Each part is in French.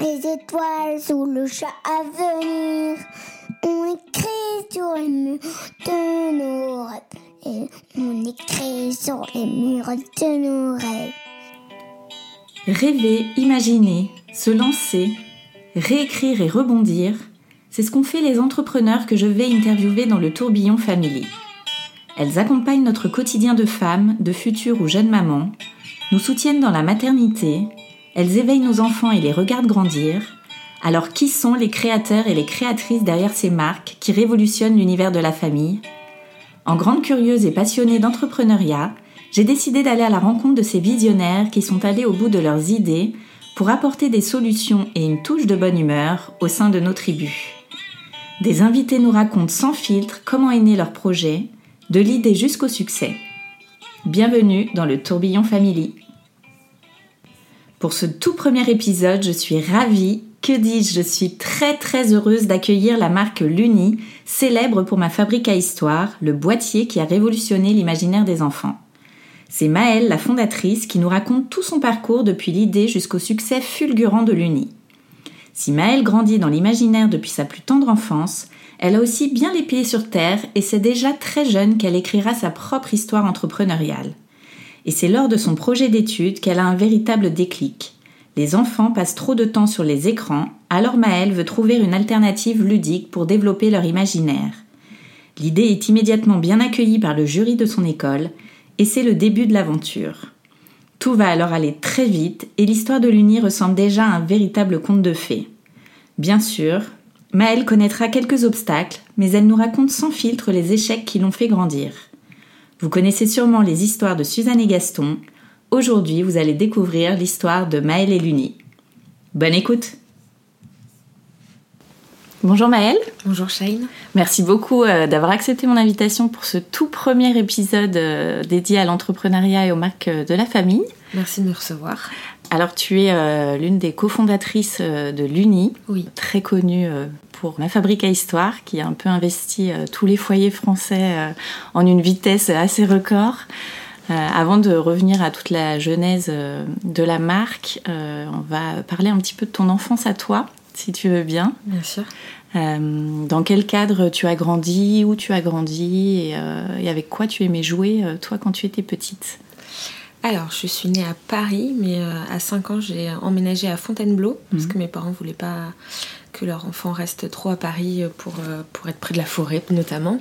Les étoiles sous le chat à venir. On écrit sur les murs de nos rêves. Et on écrit sur les murs de nos rêves. Rêver, imaginer, se lancer, réécrire et rebondir, c'est ce qu'ont fait les entrepreneurs que je vais interviewer dans le tourbillon Family. Elles accompagnent notre quotidien de femmes, de futures ou jeunes mamans, nous soutiennent dans la maternité, elles éveillent nos enfants et les regardent grandir. Alors qui sont les créateurs et les créatrices derrière ces marques qui révolutionnent l'univers de la famille? En grande curieuse et passionnée d'entrepreneuriat, j'ai décidé d'aller à la rencontre de ces visionnaires qui sont allés au bout de leurs idées pour apporter des solutions et une touche de bonne humeur au sein de nos tribus. Des invités nous racontent sans filtre comment est né leur projet, de l'idée jusqu'au succès. Bienvenue dans le tourbillon Family. Pour ce tout premier épisode, je suis ravie, que dis-je, je suis très très heureuse d'accueillir la marque Luni, célèbre pour ma fabrique à histoire, le boîtier qui a révolutionné l'imaginaire des enfants. C'est Maëlle, la fondatrice, qui nous raconte tout son parcours depuis l'idée jusqu'au succès fulgurant de l'Uni. Si Maëlle grandit dans l'imaginaire depuis sa plus tendre enfance, elle a aussi bien les pieds sur terre et c'est déjà très jeune qu'elle écrira sa propre histoire entrepreneuriale. Et c'est lors de son projet d'études qu'elle a un véritable déclic. Les enfants passent trop de temps sur les écrans, alors Maëlle veut trouver une alternative ludique pour développer leur imaginaire. L'idée est immédiatement bien accueillie par le jury de son école et c'est le début de l'aventure. Tout va alors aller très vite et l'histoire de l'Uni ressemble déjà à un véritable conte de fées. Bien sûr, Maëlle connaîtra quelques obstacles, mais elle nous raconte sans filtre les échecs qui l'ont fait grandir. Vous connaissez sûrement les histoires de Suzanne et Gaston. Aujourd'hui, vous allez découvrir l'histoire de Maëlle et l'Uni. Bonne écoute Bonjour Maëlle. Bonjour Shane. Merci beaucoup euh, d'avoir accepté mon invitation pour ce tout premier épisode euh, dédié à l'entrepreneuriat et aux marques euh, de la famille. Merci de me recevoir. Alors tu es l'une des cofondatrices de l'Uni, Oui. très connue pour ma fabrique à histoire, qui a un peu investi tous les foyers français en une vitesse assez record. avant de revenir à toute la genèse de la marque, on va parler un petit peu de ton enfance à toi, si tu veux bien. Bien sûr. Euh, dans quel cadre tu as grandi, où tu as grandi et, euh, et avec quoi tu aimais jouer, euh, toi, quand tu étais petite? Alors, je suis née à Paris, mais euh, à 5 ans, j'ai emménagé à Fontainebleau, parce Mhm. que mes parents voulaient pas que leur enfant reste trop à Paris pour, euh, pour être près de la forêt, notamment.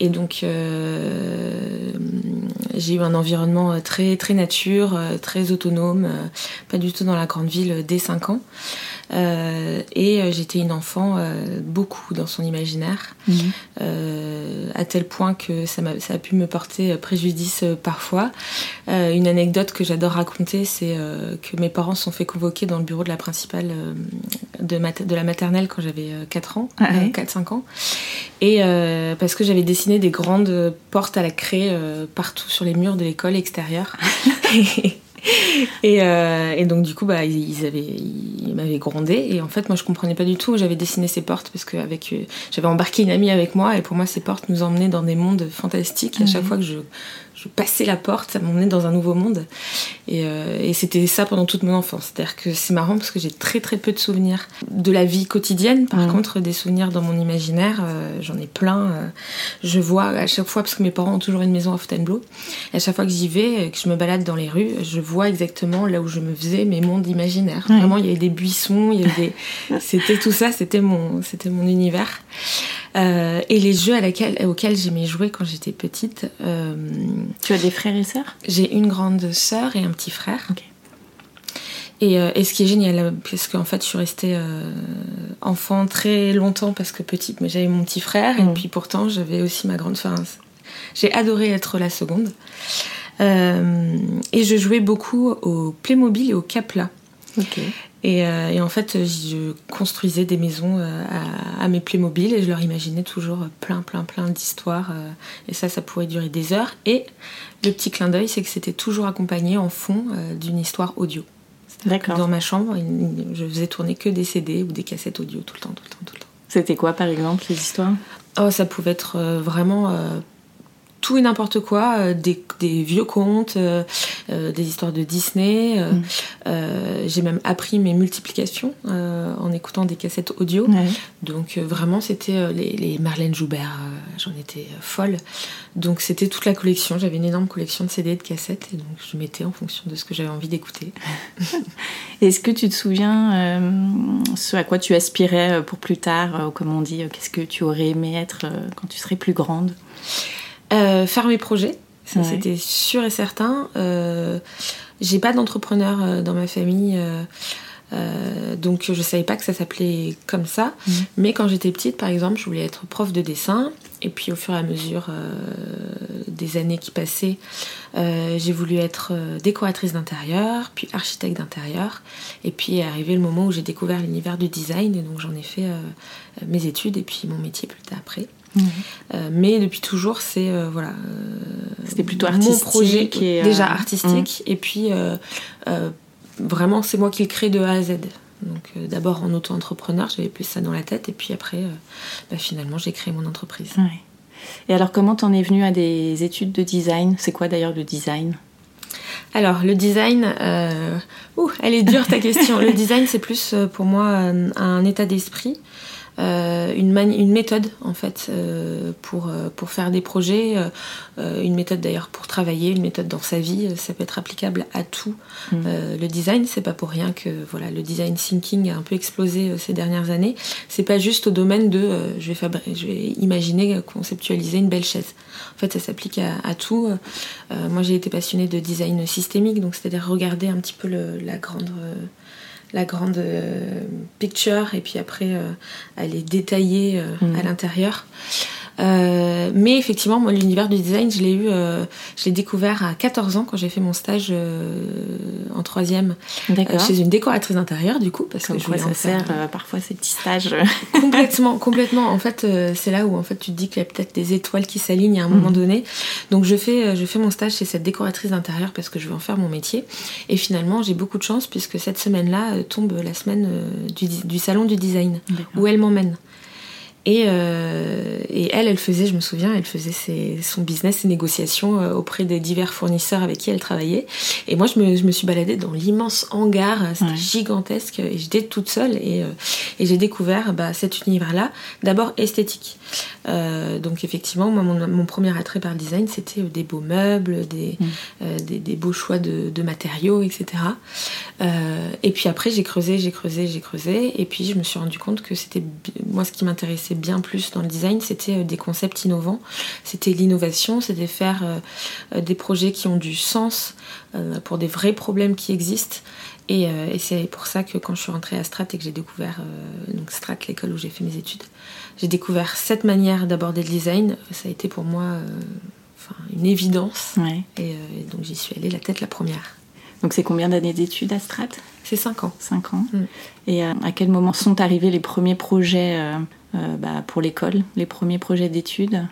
Et donc, euh, j'ai eu un environnement euh, très, très nature, euh, très autonome, euh, pas du tout dans la grande ville euh, dès 5 ans. Euh, et euh, j'étais une enfant euh, beaucoup dans son imaginaire. euh, à tel point que ça, m'a- ça a pu me porter préjudice euh, parfois. Euh, une anecdote que j'adore raconter, c'est euh, que mes parents se sont fait convoquer dans le bureau de la principale euh, de, mat- de la maternelle quand j'avais euh, 4 ans, Ah ouais. 4-5 ans. Et euh, parce que j'avais dessiné des grandes portes à la craie euh, partout sur les murs de l'école extérieure. Et, euh, et donc du coup, bah, ils, ils avaient, ils m'avaient grondé. Et en fait, moi, je comprenais pas du tout. J'avais dessiné ces portes parce que avec, euh, j'avais embarqué une amie avec moi. Et pour moi, ces portes nous emmenaient dans des mondes fantastiques. Et à chaque fois que je, je passais la porte, ça m'emmenait dans un nouveau monde. Et, euh, et c'était ça pendant toute mon enfance. C'est-à-dire que c'est marrant parce que j'ai très très peu de souvenirs de la vie quotidienne. Par contre, des souvenirs dans mon imaginaire, euh, j'en ai plein. euh, je vois à chaque fois, parce que mes parents ont toujours une maison à Fontainebleau, et à chaque fois que j'y vais, et que je me balade dans les rues, je vois exactement là où je me faisais mes mondes imaginaires. Ouais. Vraiment, il y avait des buissons, il y avait des... c'était tout ça, c'était mon, c'était mon univers. Euh, et les jeux à laquelle, auxquels j'aimais jouer quand j'étais petite, euh, Tu as des frères et sœurs? j'ai une grande sœur et un petit frère. Et, euh, et ce qui est génial, parce qu'en fait, je suis restée euh, enfant très longtemps parce que petite, mais j'avais mon petit frère et puis pourtant j'avais aussi ma grande. Enfin, J'ai adoré être la seconde. et je jouais beaucoup au Playmobil et au Capla. Et, et, en fait, je construisais des maisons à, à, mes Playmobil et je leur imaginais toujours plein, plein, plein d'histoires. Et ça, ça pourrait durer des heures. Et le petit clin d'œil, c'est que c'était toujours accompagné en fond d'une histoire audio. Dans ma chambre, je faisais tourner que des CD ou des cassettes audio tout le temps, tout le temps, tout le temps. C'était quoi par exemple les histoires? Oh, ça pouvait être euh, vraiment euh, tout et n'importe quoi, euh, des, vieux contes, euh, euh, des histoires de Disney. Mm. j'ai même appris mes multiplications en écoutant des cassettes audio. Donc vraiment, c'était les, Marlène Joubert, j'en étais folle. Donc c'était toute la collection. J'avais une énorme collection de CD et de cassettes et donc je mettais en fonction de ce que j'avais envie d'écouter. Est-ce que tu te souviens ce à quoi tu aspirais pour plus tard, comme on dit, qu'est-ce que tu aurais aimé être quand tu serais plus grande? Euh, faire mes projets, ça c'était sûr et certain. Euh, j'ai pas d'entrepreneur euh, dans ma famille. donc je savais pas que ça s'appelait comme ça. Mhm. Mais quand j'étais petite, par exemple, je voulais être prof de dessin. Et puis au fur et à mesure des années qui passaient, j'ai voulu être décoratrice d'intérieur, puis architecte d'intérieur. Et puis est arrivé le moment où j'ai découvert l'univers du design. Et donc j'en ai fait mes études et puis mon métier plus tard après. Euh, mais depuis toujours, c'est euh, voilà. Euh, C'était plutôt artistique. Mon projet et, déjà artistique. Mm. Et puis vraiment, c'est moi qui le crée de A à Z. Donc d'abord en auto-entrepreneur, j'avais plus ça dans la tête. Et puis après, bah, finalement, j'ai créé mon entreprise. Et alors, comment t'en es venue à des études de design? C'est quoi d'ailleurs le design? Alors, le design, ouh, elle est dure ta question. le design, c'est plus pour moi un état d'esprit. Euh, une, une, méthode en fait euh, pour, euh, pour faire des projets, une méthode d'ailleurs pour travailler, une méthode dans sa vie, ça peut être applicable à tout. Mmh. le design, c'est pas pour rien que voilà, le design thinking a un peu explosé ces dernières années. C'est pas juste au domaine de je, vais je vais imaginer, conceptualiser une belle chaise. En fait, ça s'applique à, tout. moi, j'ai été passionnée de design systémique, donc c'est-à-dire regarder un petit peu la grande la grande euh, picture et puis après euh, elle est détaillée euh, à mm. l'intérieur. Euh, mais effectivement, moi, l'univers du design, je l'ai eu, euh, je l'ai découvert à 14 ans quand j'ai fait mon stage euh, en troisième chez une décoratrice d'intérieure, du coup, parce que je ça sert parfois ces petits stages. complètement, complètement. En fait, c'est là où en fait tu te dis qu'il y a peut-être des étoiles qui s'alignent à un moment mhm. donné. Donc je fais, je fais mon stage chez cette décoratrice d'intérieur parce que je veux en faire mon métier. Et finalement, j'ai beaucoup de chance puisque cette semaine-là tombe la semaine du, du salon du design où elle m'emmène. Euh, et, elle, elle faisait, je me souviens, elle faisait son business, ses négociations euh, auprès des divers fournisseurs avec qui elle travaillait. Et moi, je me, suis baladée dans l'immense hangar, c'était gigantesque, et j'étais toute seule. Et, euh, j'ai découvert bah, cet univers-là, d'abord esthétique. Donc effectivement, moi, mon, premier attrait par le design, c'était des beaux meubles, des, mm. des, beaux choix de, de matériaux, etc. et puis après, j'ai creusé, j'ai creusé, j'ai creusé. Et puis, je me suis rendu compte que c'était moi ce qui m'intéressait bien plus dans le design, c'était euh, des concepts innovants, c'était l'innovation, c'était faire euh, euh, des projets qui ont du sens pour des vrais problèmes qui existent. Et, c'est pour ça que quand je suis rentrée à Strat et que j'ai découvert donc Strat, l'école où j'ai fait mes études, j'ai découvert cette manière d'aborder le design. Ça a été pour moi une évidence. Et, donc j'y suis allée la tête la première. Donc c'est combien d'années d'études à Strat? C'est 5 ans. 5 ans. Mm. Et à quel moment sont arrivés les premiers projets euh, bah, pour l'école, les premiers projets d'études?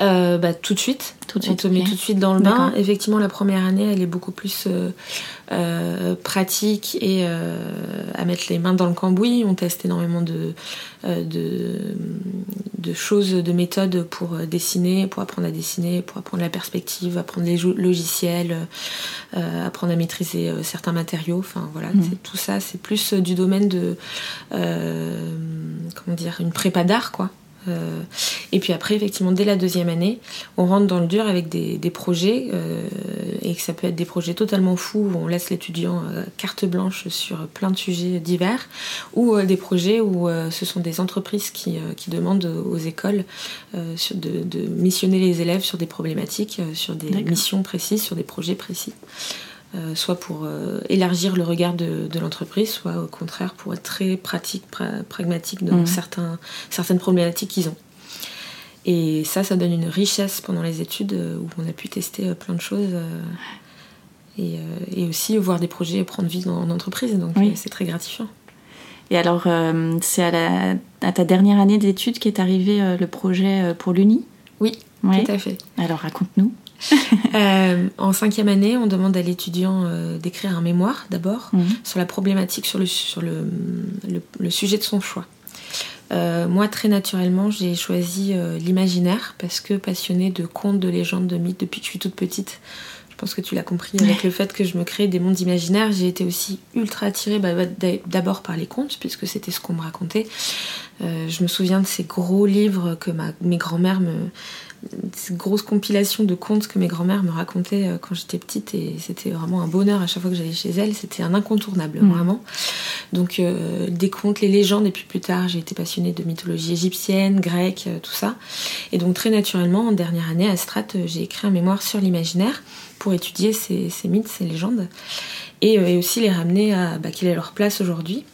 Euh, bah, tout de suite. Tout de suite. On te met tout de suite dans le bain. Effectivement, la première année, elle est beaucoup plus euh, pratique et à mettre les mains dans le cambouis. On teste énormément de, de, de, choses, de méthodes pour dessiner, pour apprendre à dessiner, pour apprendre la perspective, apprendre les logiciels, apprendre à maîtriser certains matériaux. Enfin voilà, mmh. tout ça, c'est plus du domaine de comment dire, une prépa d'art, quoi. Euh, et puis après, effectivement, dès la deuxième année, on rentre dans le dur avec des, projets, euh, et que ça peut être des projets totalement fous où on laisse l'étudiant euh, carte blanche sur plein de sujets divers, ou des projets où ce sont des entreprises qui, demandent aux écoles de, de, missionner les élèves sur des problématiques, sur des missions précises, sur des projets précis. Euh, soit pour euh, élargir le regard de, l'entreprise, soit au contraire pour être très pratique, pragmatique dans mhm. certains, certaines problématiques qu'ils ont. Et ça, ça donne une richesse pendant les études où on a pu tester plein de choses. Et, aussi voir des projets prendre vie en entreprise. Donc c'est très gratifiant. Et alors, c'est à, à, ta dernière année d'études qu'est arrivé le projet pour l'Uni? Oui, tout à fait. Alors raconte-nous. Euh, en cinquième année, on demande à l'étudiant euh, d'écrire un mémoire d'abord mhm. sur la problématique, sur le, sur le, le, sujet de son choix. Euh, moi, très naturellement, j'ai choisi l'imaginaire parce que passionnée de contes, de légendes, de mythes depuis que je suis toute petite. Je pense que tu l'as compris avec le fait que je me crée des mondes imaginaires. J'ai été aussi ultra attirée bah, d'abord par les contes puisque c'était ce qu'on me racontait. je me souviens de ces gros livres que ma, mes grands-mères me, cette grosse compilation de contes que mes grand-mères me racontaient euh, quand j'étais petite et c'était vraiment un bonheur à chaque fois que j'allais chez elles. C'était un incontournable, mm. vraiment. Donc euh, des contes, les légendes et puis plus tard j'ai été passionnée de mythologie égyptienne, grecque, euh, tout ça. Et donc très naturellement en dernière année à Strat j'ai écrit un mémoire sur l'imaginaire pour étudier ces, mythes, ces légendes et, aussi les ramener à bah, quelle est leur place aujourd'hui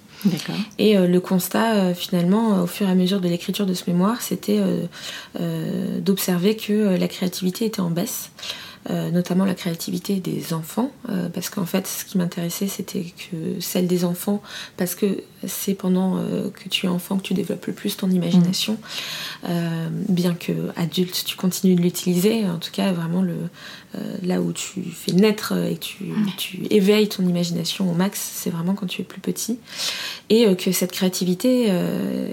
et euh, le constat, euh, finalement, au fur et à mesure de l'écriture de ce mémoire, c'était euh, d'observer que la créativité était en baisse. Euh, notamment la créativité des enfants, euh, parce qu'en fait, ce qui m'intéressait, c'était que celle des enfants, parce que c'est pendant euh, que tu es enfant que tu développes le plus ton imagination, mmh. bien que adulte, tu continues de l'utiliser. En tout cas, vraiment le là où tu fais naître et tu, tu éveilles ton imagination au max, c'est vraiment quand tu es plus petit, et que cette créativité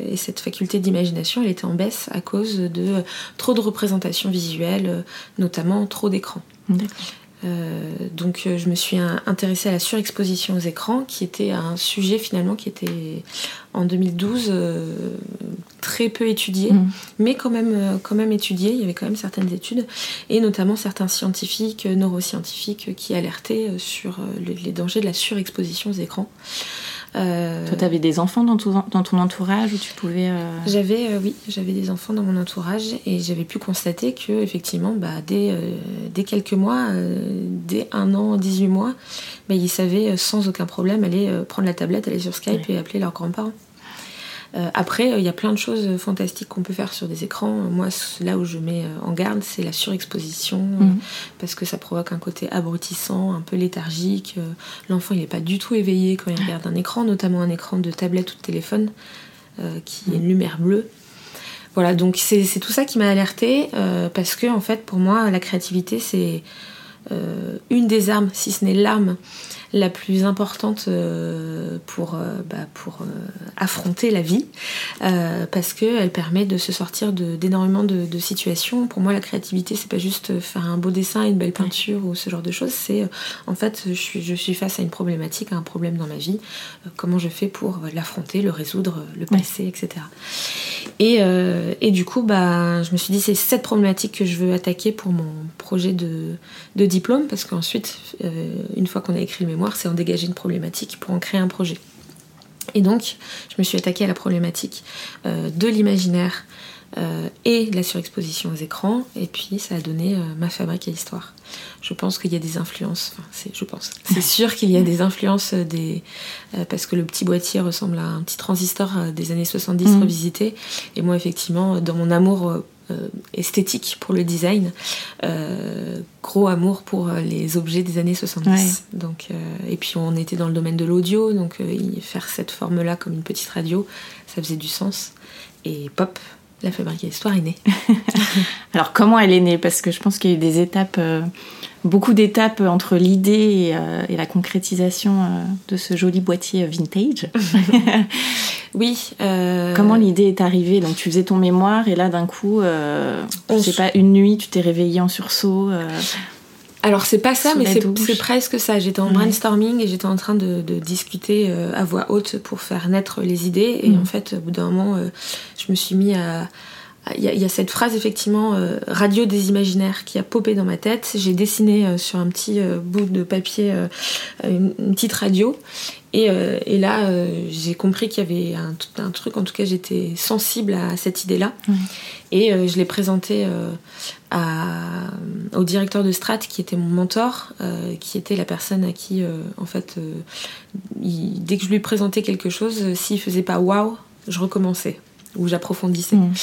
et cette faculté d'imagination, elle était en baisse à cause de trop de représentations visuelles, notamment trop d'écrans. Euh, donc euh, je me suis intéressée à la surexposition aux écrans, qui était un sujet finalement qui était en 2012 euh, très peu étudié, mm. mais quand même, quand même étudié. Il y avait quand même certaines études, et notamment certains scientifiques, neuroscientifiques, qui alertaient sur les dangers de la surexposition aux écrans. Euh, Toi, tu avais des enfants dans ton, dans ton, entourage où tu pouvais. Euh, j'avais, euh, oui, j'avais des enfants dans mon entourage et j'avais pu constater que, effectivement, bah, dès, dès quelques mois, dès un an, 18 mois, bah, ils savaient sans aucun problème aller prendre la tablette, aller sur Skype et appeler leurs grands-parents. Euh, après, il y a plein de choses fantastiques qu'on peut faire sur des écrans. Moi, là où je mets euh, en garde, c'est la surexposition, euh, mhm. parce que ça provoque un côté abrutissant, un peu léthargique. L'enfant, il n'est pas du tout éveillé quand il regarde un écran, notamment un écran de tablette ou de téléphone, qui est une lumière bleue. Voilà, donc c'est tout ça qui m'a alertée, parce que, en fait, pour moi, la créativité, c'est une des armes, si ce n'est l'arme la plus importante euh, pour, euh, bah, pour euh, affronter la vie, parce qu'elle permet de se sortir d'énormément de, de, situations. Pour moi, la créativité, c'est pas juste faire un beau dessin, une belle peinture ou ce genre de choses, c'est en fait, je suis, je suis face à une problématique, à un problème dans ma vie, comment je fais pour l'affronter, le résoudre, le passer, etc. Et, et, du coup, bah, je me suis dit, c'est cette problématique que je veux attaquer pour mon projet de, de diplôme, parce qu'ensuite, une fois qu'on a écrit le mémoire, c'est en dégager une problématique pour en créer un projet. Et donc, je me suis attaquée à la problématique euh, de l'imaginaire euh, et de la surexposition aux écrans, et puis ça a donné euh, ma fabrique à histoire. Je pense qu'il y a des influences, enfin, c'est, je pense, c'est sûr qu'il y a des influences des, parce que le petit boîtier ressemble à un petit transistor des années 70 mmh. revisité, et moi effectivement, dans mon amour esthétique pour le design, euh, gros amour pour euh, les objets des années 70. Donc, et puis on était dans le domaine de l'audio, donc faire cette forme-là comme une petite radio, ça faisait du sens. Et pop, la fabrique d'histoire est née. Alors comment elle est née? Parce que je pense qu'il y a eu des étapes, beaucoup d'étapes entre l'idée et, la concrétisation de ce joli boîtier vintage. Oui. Euh, Comment l'idée est arrivée? Donc tu faisais ton mémoire et là d'un coup, euh, sais pas, une nuit, tu t'es réveillée en sursaut. Euh, alors c'est pas ça, mais c'est presque ça. J'étais en brainstorming et j'étais en train de, discuter à voix haute pour faire naître les idées. Et mm. en fait, au bout d'un moment, je me suis mis à... Il y, a cette phrase effectivement radio des imaginaires qui a popé dans ma tête. J'ai dessiné sur un petit bout de papier une, petite radio euh, et, là, euh, j'ai compris qu'il y avait un, un, truc, en tout cas, j'étais sensible à cette idée-là. Et euh, je l'ai présenté au directeur de Strat, qui était mon mentor, qui était la personne à qui, en fait, dès que je lui présentais quelque chose, s'il faisait pas waouh, je recommençais. Où j'approfondissais. Mm.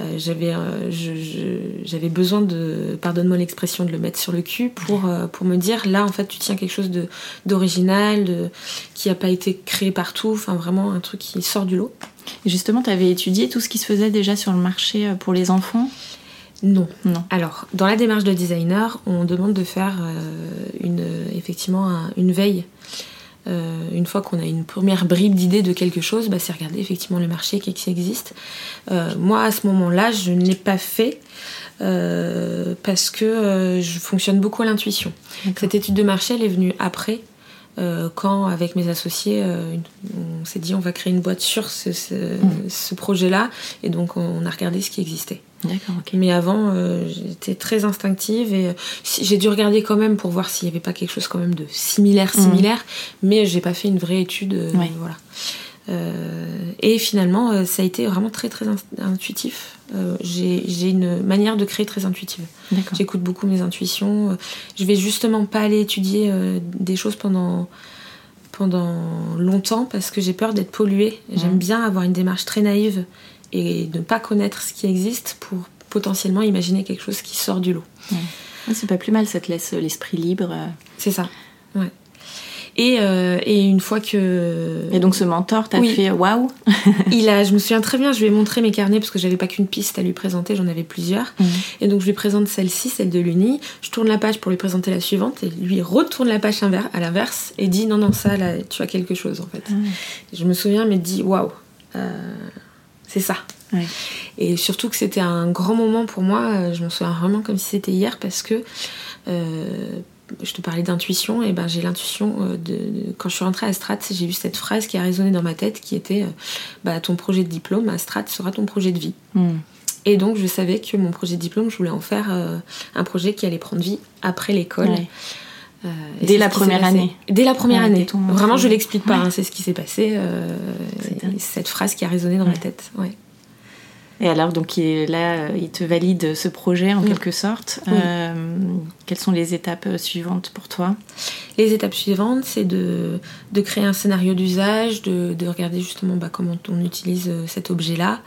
Euh, j'avais, euh, je- je- j'avais besoin de, pardonne-moi l'expression, de le mettre sur le cul pour, euh, pour me dire là en fait tu tiens quelque chose de, d'original, de, qui n'a pas été créé partout, enfin vraiment un truc qui sort du lot. Et justement, tu avais étudié tout ce qui se faisait déjà sur le marché pour les enfants? Non. Non. Alors, dans la démarche de designer, on demande de faire une, effectivement un- une veille. Euh, une fois qu'on a une première bribe d'idée de quelque chose, bah, c'est regarder effectivement le marché qui, qui existe. Euh, moi, à ce moment-là, je ne l'ai pas fait euh, parce que je fonctionne beaucoup à l'intuition. Cette étude de marché, elle est venue après, quand avec mes associés, on s'est dit on va créer une boîte sur ce, ce- ce projet-là, et donc on a regardé ce qui existait. D'accord, ok. Mais avant, euh, j'étais très instinctive et euh, j'ai dû regarder quand même pour voir s'il n'y avait pas quelque chose quand même de similaire, similaire, mais j'ai pas fait une vraie étude. euh, Ouais. Voilà. Et finalement, ça a été vraiment très très int- intuitif. J'ai une manière de créer très intuitive. J'écoute beaucoup mes intuitions. Je vais justement pas aller étudier des choses pendant pendant longtemps parce que j'ai peur d'être polluée. J'aime Mhm. bien avoir une démarche très naïve et ne pas connaître ce qui existe pour potentiellement imaginer quelque chose qui sort du lot. Ouais, C'est pas plus mal, ça te laisse euh, l'esprit libre. euh. C'est ça. Ouais. Et, euh, et une fois que Et donc ce mentor t'a Oui. fait waouh il a, je me souviens très bien, je lui ai montré mes carnets parce que j'avais pas qu'une piste à lui présenter, j'en avais plusieurs. Mhm. Et donc je lui présente celle-ci, celle de l'Uni. Je tourne la page pour lui présenter la suivante et lui retourne la page à l'inverse et dit non non ça là tu as quelque chose en fait. Et je me souviens mais dit waouh, c'est ça. Ouais. Et surtout que c'était un grand moment pour moi. euh, Je m'en souviens vraiment comme si c'était hier parce que euh, je te parlais d'intuition. Et ben j'ai l'intuition euh, de, de- quand je suis rentrée à Strat, j'ai eu cette phrase qui a résonné dans ma tête qui était euh, bah, ton projet de diplôme à Strat sera ton projet de vie. Hmm. Et donc je savais que mon projet de diplôme, je voulais en faire euh, un projet qui allait prendre vie après l'école. Ouais. Euh, Dès la première année. Dès la première Ouais, année. Vraiment, je l'explique pas. Ouais. hein, c'est ce qui s'est passé. euh, cette phrase qui a résonné dans ma tête. Ouais. Et alors, donc il là, euh, il te valide ce projet en quelque sorte. Oui. Euh, quelles sont les étapes suivantes pour toi? Les étapes suivantes, c'est de, de créer un scénario d'usage, de, de regarder justement bah, comment on utilise cet objet-là.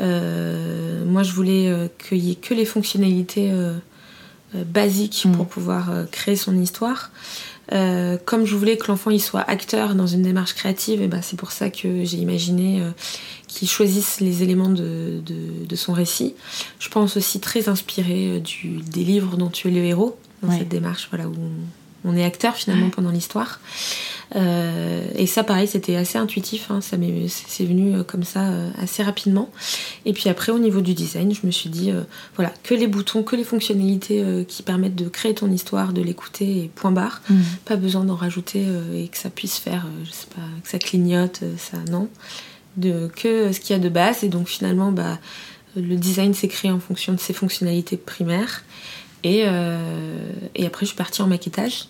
Moi, je voulais qu'il y ait que les fonctionnalités euh, euh, basiques Mm. pour pouvoir euh, créer son histoire. Euh, comme je voulais que l'enfant il soit acteur dans une démarche créative, et ben c'est pour ça que j'ai imaginé euh, qu'il choisisse les éléments de, de- de son récit. Je pense aussi très inspiré du, des livres dont tu es le héros, dans Ouais. cette démarche voilà, où on, on est acteur finalement pendant l'histoire. Euh, et ça, pareil, c'était assez intuitif. hein, ça m'est, c'est venu euh, comme ça euh, assez rapidement. Et puis après, au niveau du design, je me suis dit, euh, voilà, que les boutons, que les fonctionnalités qui permettent de créer ton histoire, de l'écouter et point barre. Pas besoin d'en rajouter et que ça puisse faire, je sais pas, que ça clignote, ça non. De, que ce qu'il y a de base. Et donc finalement, bah, le design s'est créé en fonction de ses fonctionnalités primaires. Et, euh, et après, je suis partie en maquettage.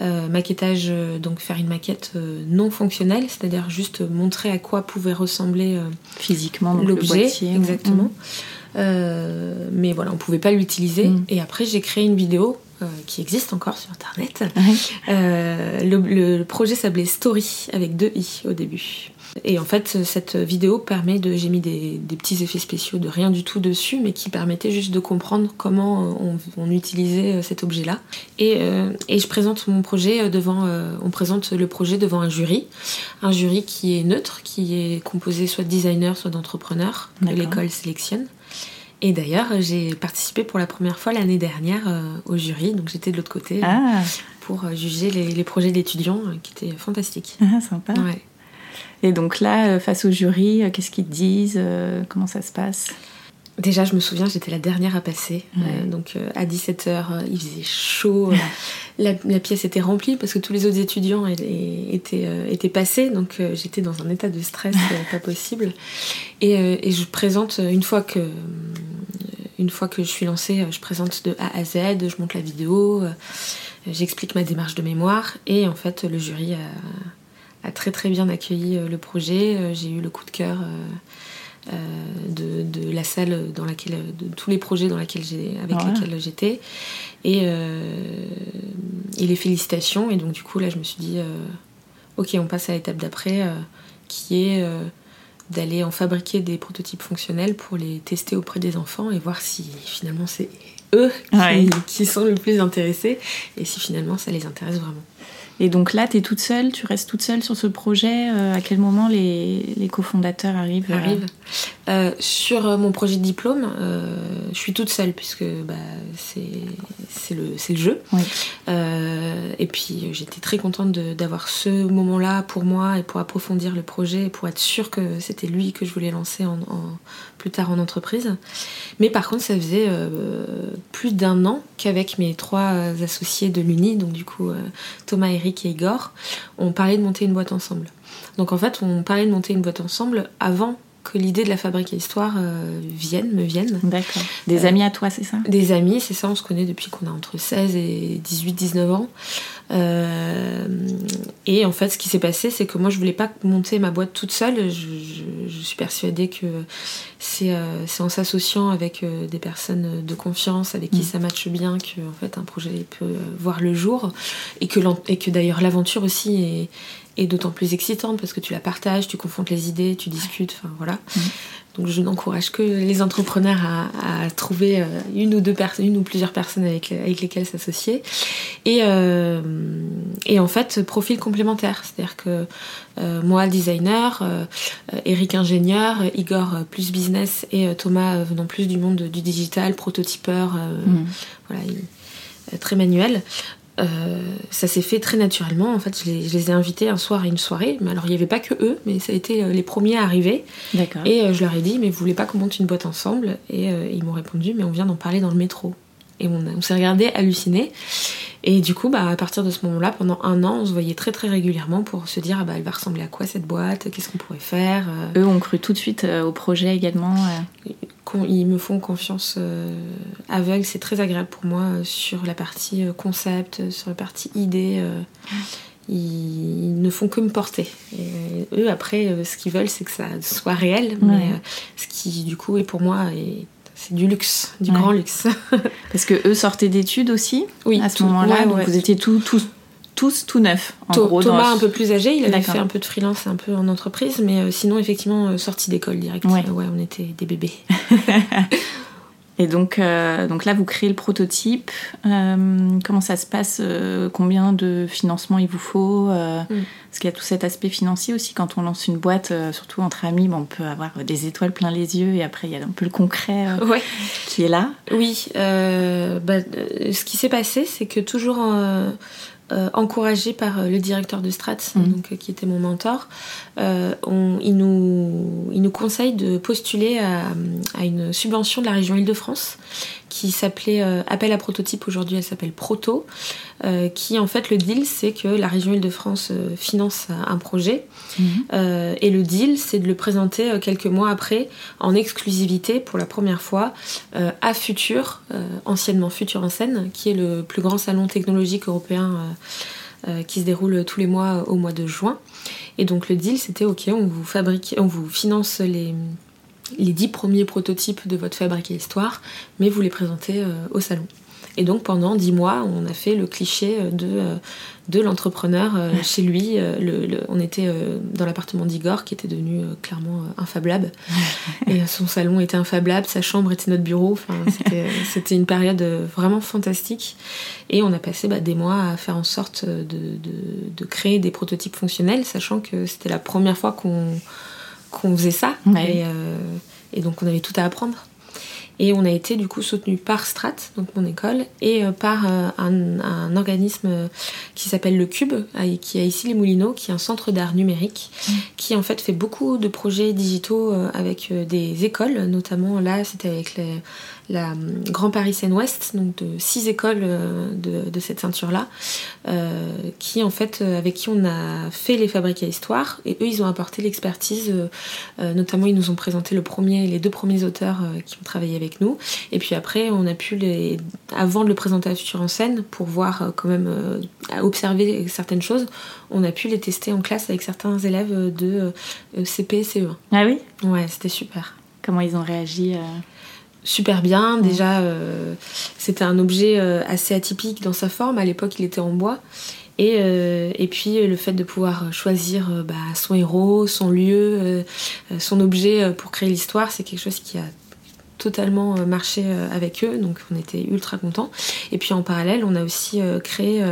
Euh, maquettage, euh, donc faire une maquette non fonctionnelle, c'est-à-dire juste montrer à quoi pouvait ressembler Physiquement, l'objet, exactement. Mm. Euh, mais voilà, on pouvait pas l'utiliser. Mm. Et après, j'ai créé une vidéo euh, qui existe encore sur internet. Ouais. Euh, le, projet s'appelait Story avec deux i au début. Et en fait, cette vidéo permet de. J'ai mis des, des petits effets spéciaux de rien du tout dessus, mais qui permettaient juste de comprendre comment euh, on, on utilisait cet objet-là. Et, euh, et je présente mon projet devant. euh, on présente le projet devant un jury. Un jury qui est neutre, qui est composé soit de designers, soit d'entrepreneurs, que l'école sélectionne. Et d'ailleurs, j'ai participé pour la première fois l'année dernière euh, au jury, donc j'étais de l'autre côté euh, Ah, pour euh, juger les, les projets d'étudiants qui étaient fantastiques. ah, sympa. Ouais. Et donc là, face au jury, qu'est-ce qu'ils te disent Comment ça se passe? Déjà, je me souviens, j'étais la dernière à passer. Ouais. Euh, donc euh, à 17h, il faisait chaud. la, la pièce était remplie parce que tous les autres étudiants étaient, étaient, étaient passés. Donc j'étais dans un état de stress pas possible. Et, et je présente, une fois que, une fois que je suis lancée, euh, je présente de A à Z, je monte la vidéo, euh, j'explique ma démarche de mémoire. Et en fait, le jury a, a très très bien accueilli euh, le projet. Euh, J'ai eu le coup de cœur. euh, euh, de, de la salle dans laquelle de tous les projets dans laquelle j'ai avec Ah ouais. lesquels j'étais et, euh, et les félicitations et donc du coup là je me suis dit euh, ok on passe à l'étape d'après euh, qui est euh, d'aller en fabriquer des prototypes fonctionnels pour les tester auprès des enfants et voir si finalement c'est eux qui, Ouais. qui sont le plus intéressés et si finalement ça les intéresse vraiment. Et donc là, tu es toute seule, tu restes toute seule sur ce projet. euh, à quel moment les, les cofondateurs arrivent euh. Euh, sur euh, mon projet de diplôme, euh, je suis toute seule puisque bah, c'est le, le jeu. Oui. Euh, et puis euh, j'étais très contente d'avoir ce moment-là pour moi et pour approfondir le projet et pour être sûre que c'était lui que je voulais lancer en, en- plus tard en entreprise. Mais par contre, ça faisait euh, plus d'un an qu'avec mes trois associés de l'Uni, donc du coup Thomas, Eric et Igor, on parlait de monter une boîte ensemble. Donc en fait, on parlait de monter une boîte ensemble avant que l'idée de la fabrique à histoire euh, vienne, me vienne. D'accord. Des Euh, amis à toi, c'est ça? Des amis, c'est ça, on se connaît depuis qu'on a entre 16 et 18-19 ans. Euh, et en fait, ce qui s'est passé, c'est que moi, je voulais pas monter ma boîte toute seule. Je, je- je suis persuadée que c'est en s'associant avec des personnes de confiance, avec qui Mm. ça matche bien, que en fait, un projet peut voir le jour. Et que, l'en- et que d'ailleurs, l'aventure aussi est, est d'autant plus excitante parce que tu la partages, tu confrontes les idées, tu discutes, enfin voilà. Mm. Donc je n'encourage que les entrepreneurs à, à trouver euh, une ou deux personnes, une ou plusieurs personnes avec, avec lesquelles s'associer. Et, euh, et en fait, profil complémentaire. C'est-à-dire que euh, moi, designer, euh, Eric ingénieur, Igor plus business et Thomas venant plus du monde du digital, prototypeur, Mhm. voilà, il- très manuel. Euh, ça s'est fait très naturellement. En fait, je les, je les ai invités un soir à une soirée. Mais alors, il n'y avait pas que eux, mais ça a été euh, les premiers à arriver. D'accord. Et euh, je leur ai dit, mais vous voulez pas qu'on monte une boîte ensemble? Et euh, ils m'ont répondu, mais on vient d'en parler dans le métro. Et on s'est regardé halluciné. Et du coup, bah, à partir de ce moment-là, pendant un an, on se voyait très très régulièrement pour se dire, ah bah, elle va ressembler à quoi cette boîte? Qu'est-ce qu'on pourrait faire? Euh, Eux ont cru tout de suite euh, au projet également. euh. Ils me font confiance aveugle. C'est très agréable pour moi sur la partie concept, sur la partie idée. ils ne font que me porter. Et eux, après, ce qu'ils veulent, c'est que ça soit réel. Ouais. ce qui, du coup, est pour moi, est- c'est du luxe, du Ouais. grand luxe. Parce que eux sortaient d'études aussi Oui, à ce moment-là. ouais, donc ouais. vous étiez tous, tous, tous tout neufs. En Tho- gros, dans- Thomas, un peu plus âgé, il avait fait un peu de freelance, un peu en entreprise, mais euh, sinon, effectivement, euh, sortie d'école direct. Ouais, on était des bébés. Et donc, euh, donc là, vous créez le prototype. Euh, comment ça se passe euh, Combien de financement il vous faut Mm. Parce qu'il y a tout cet aspect financier aussi. Quand on lance une boîte, surtout entre amis, bon, on peut avoir des étoiles plein les yeux et après, il y a un peu le concret Ouais. qui est là. Oui, bah, ce qui s'est passé, c'est que toujours euh, encouragé par euh, le directeur de Strat, Mhm. donc, euh, qui était mon mentor, on- il, nous, il nous conseille de postuler à, à une subvention de la région Île-de-France qui s'appelait euh, Appel à prototype, aujourd'hui elle s'appelle Proto, euh, qui en fait le deal c'est que la région Île-de-France euh, finance un projet euh, et le deal, c'est de le présenter quelques mois après en exclusivité pour la première fois à Futur, anciennement Futur en scène, qui est le plus grand salon technologique européen qui se déroule tous les mois au mois de juin. Et donc le deal, c'était ok, on vous fabrique, on vous finance les les dix premiers prototypes de votre fabrique à histoire, mais vous les présentez euh, au salon. Et donc pendant dix mois, on a fait le cliché euh, de, euh, de l'entrepreneur chez lui. Le- le- on était dans l'appartement d'Igor qui était devenu clairement un Fab Lab. Et son salon était un Fab Lab, sa chambre était notre bureau. Enfin, c'était, une période vraiment fantastique. Et on a passé bah, des mois à faire en sorte de, de- de créer des prototypes fonctionnels, sachant que c'était la première fois qu'on, qu'on faisait ça. Ouais. Et, euh, et donc on avait tout à apprendre. Et on a été du coup soutenu par Strat, donc mon école, et euh, par euh, un, un organisme qui s'appelle le Cube, qui est ici les Moulineaux, qui est un centre d'art numérique, qui en fait fait beaucoup de projets digitaux avec des écoles, notamment là c'était avec les- la euh, Grand Paris Seine-Ouest, donc de six écoles euh, de, de cette ceinture-là, euh, qui en fait avec qui on a fait les fabriques à histoire, et eux ils ont apporté l'expertise, euh, notamment ils nous ont présenté le premier, les deux premiers auteurs euh, qui ont travaillé avec nous, et puis après on a pu les, avant de le présenter à Futur en scène, pour voir quand même observer certaines choses, on a pu les tester en classe avec certains élèves de CP, CE1. Ah oui? Ouais, c'était super. Comment ils ont réagi super bien. Déjà, euh, c'était un objet euh, assez atypique dans sa forme. À l'époque, il était en bois. Et, et puis le fait de pouvoir choisir bah, son héros, son lieu, son objet pour créer l'histoire, c'est quelque chose qui a totalement marché avec eux, donc on était ultra contents. Et puis en parallèle, on a aussi créé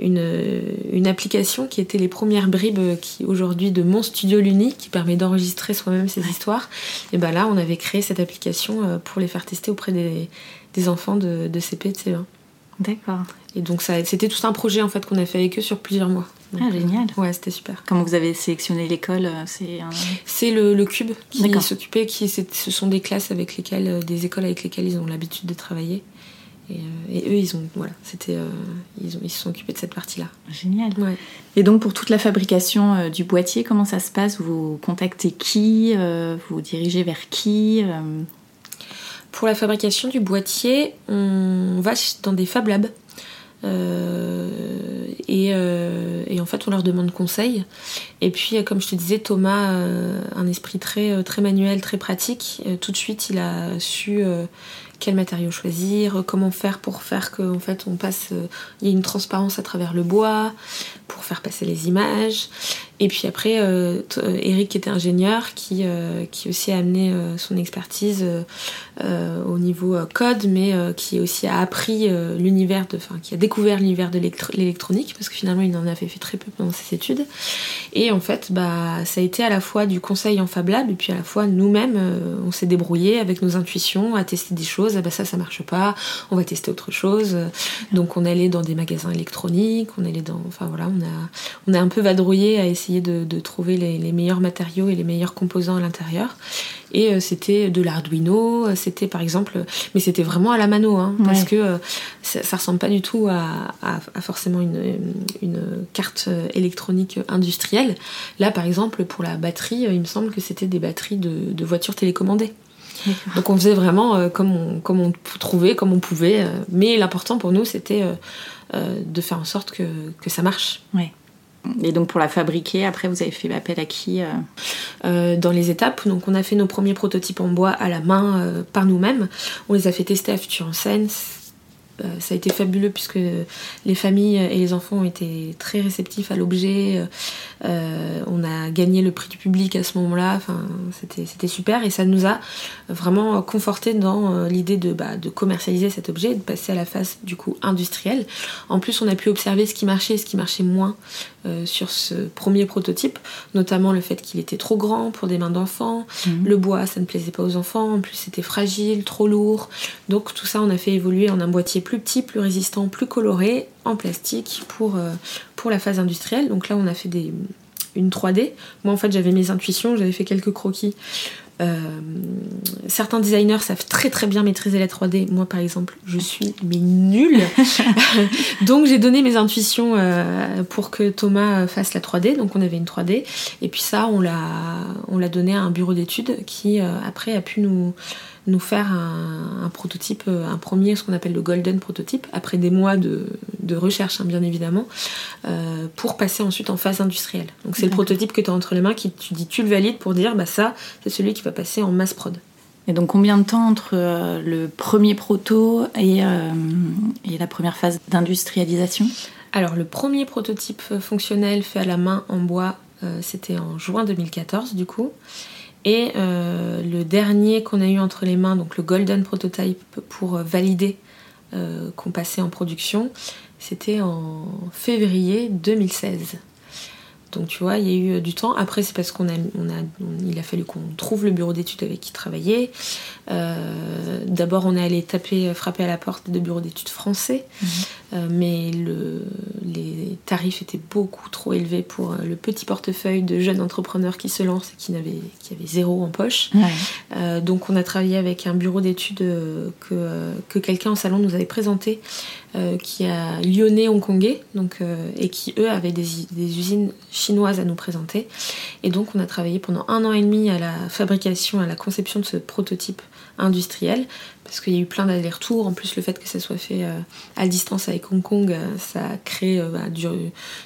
une, une, application qui était les premières bribes qui aujourd'hui de mon studio Luni qui permet d'enregistrer soi-même ses histoires. Et ben là, on avait créé cette application euh, pour les faire tester auprès des, des enfants de, de, CP et de CE1. D'accord. Et donc ça, c'était tout un projet en fait qu'on a fait avec eux sur plusieurs mois. ah génial. Ouais, c'était super. Comment vous avez sélectionné l'école euh, C'est un... c'est le, le, Cube qui s'occupait, qui ce sont des classes avec lesquelles, euh, des écoles avec lesquelles ils ont l'habitude de travailler. Euh, et, eux, ils ont, voilà, c'était, euh, ils, ont, ils se sont occupés de cette partie-là. Génial. Et donc pour toute la fabrication euh, du boîtier, comment ça se passe? Vous contactez qui Vous dirigez vers qui Pour la fabrication du boîtier, on va dans des Fab Labs. Et, et, en fait, on leur demande conseil. Et puis, comme je te disais, Thomas, un esprit très, manuel, très pratique, tout de suite, il a su quel matériau choisir, comment faire pour faire qu'en fait on passe, euh, il y ait une transparence à travers le bois, pour faire passer les images. Et puis après, euh, euh, Eric était ingénieur qui, qui aussi a amené son expertise au niveau code, mais qui aussi a appris l'univers enfin qui a découvert l'univers de l'électronique parce que finalement il en avait fait très peu pendant ses études. Et en fait, bah ça a été à la fois du conseil en Fab Lab et puis à la fois nous-mêmes, on s'est débrouillé avec nos intuitions à tester des choses ah bah ça ça marche pas, on va tester autre chose. Donc on allait dans des magasins électroniques, on allait dans, enfin voilà, on a, on a un peu vadrouillé à essayer de, trouver les, meilleurs matériaux et les meilleurs composants à l'intérieur. Et euh, c'était de l'Arduino, c'était par exemple, mais c'était vraiment à la mano, hein, parce que euh, ça, ça, ressemble pas du tout à, forcément une, une, carte électronique industrielle. Là, par exemple, pour la batterie, il me semble que c'était des batteries de, de voitures télécommandées. Donc on faisait vraiment euh, comme, on, comme on trouvait, comme on pouvait. Euh, mais l'important pour nous, c'était euh, de faire en sorte que, que ça marche. Ouais. Et donc pour la fabriquer, après vous avez fait appel à qui Dans les étapes, donc on a fait nos premiers prototypes en bois à la main par nous-mêmes. On les a fait tester à Future en scène. Euh, ça a été fabuleux puisque les familles et les enfants ont été très réceptifs à l'objet. Euh, on a gagné le prix du public à ce moment-là. Enfin, c'était super et ça nous a vraiment conforté dans euh, l'idée de, bah, de commercialiser cet objet, de passer à la phase du coup industrielle. En plus, on a pu observer ce qui marchait et ce qui marchait moins sur ce premier prototype, notamment le fait qu'il était trop grand pour des mains d'enfants. Mhm. Le bois, ça ne plaisait pas aux enfants. En plus, c'était fragile, trop lourd. Donc tout ça, on a fait évoluer en un boîtier plus petit, plus résistant, plus coloré, en plastique pour, euh, pour la phase industrielle. Donc là, on a fait des, une 3D. Moi, en fait, j'avais mes intuitions, j'avais fait quelques croquis. Euh, certains designers savent très très bien maîtriser la 3D. Moi, par exemple, je suis mais nulle. Donc, j'ai donné mes intuitions euh, pour que Thomas fasse la 3D. Donc, on avait une 3D. Et puis ça, on l'a, on l'a donné à un bureau d'études qui, après, a pu nous nous faire un, prototype, euh, un premier, ce qu'on appelle le golden prototype, après des mois de, recherche, hein, bien évidemment, euh, pour passer ensuite en phase industrielle. Donc c'est le prototype que tu as entre les mains qui tu dis tu le valides pour dire bah ça c'est celui qui va passer en mass prod. Et donc combien de temps entre euh, le premier proto et, et la première phase d'industrialisation? Alors le premier prototype fonctionnel fait à la main en bois, c'était en juin 2014 du coup. Et euh, le dernier qu'on a eu entre les mains, donc le Golden Prototype pour valider euh, qu'on passait en production, c'était en février 2016. Donc tu vois, il y a eu euh, du temps. Après, c'est parce qu'on a, on a, il a fallu qu'on trouve le bureau d'études avec qui travailler. Euh, d'abord, on est allé taper, frapper à la porte de bureaux d'études français, mhm. euh, mais le, les tarifs étaient beaucoup trop élevés pour le petit portefeuille de jeunes entrepreneurs qui se lancent et qui, n'avaient, qui avaient zéro en poche. donc, on a travaillé avec un bureau d'études que, que quelqu'un en salon nous avait présenté, qui a lyonnais hongkongais, donc, et qui eux avaient des, des usines chinoise à nous présenter. Et donc on a travaillé pendant un an et demi à la fabrication, à la conception de ce prototype industriel, parce qu'il y a eu plein d'allers-retours. En plus, le fait que ça soit fait euh, à distance avec Hong Kong, euh, ça a créé, euh, bah,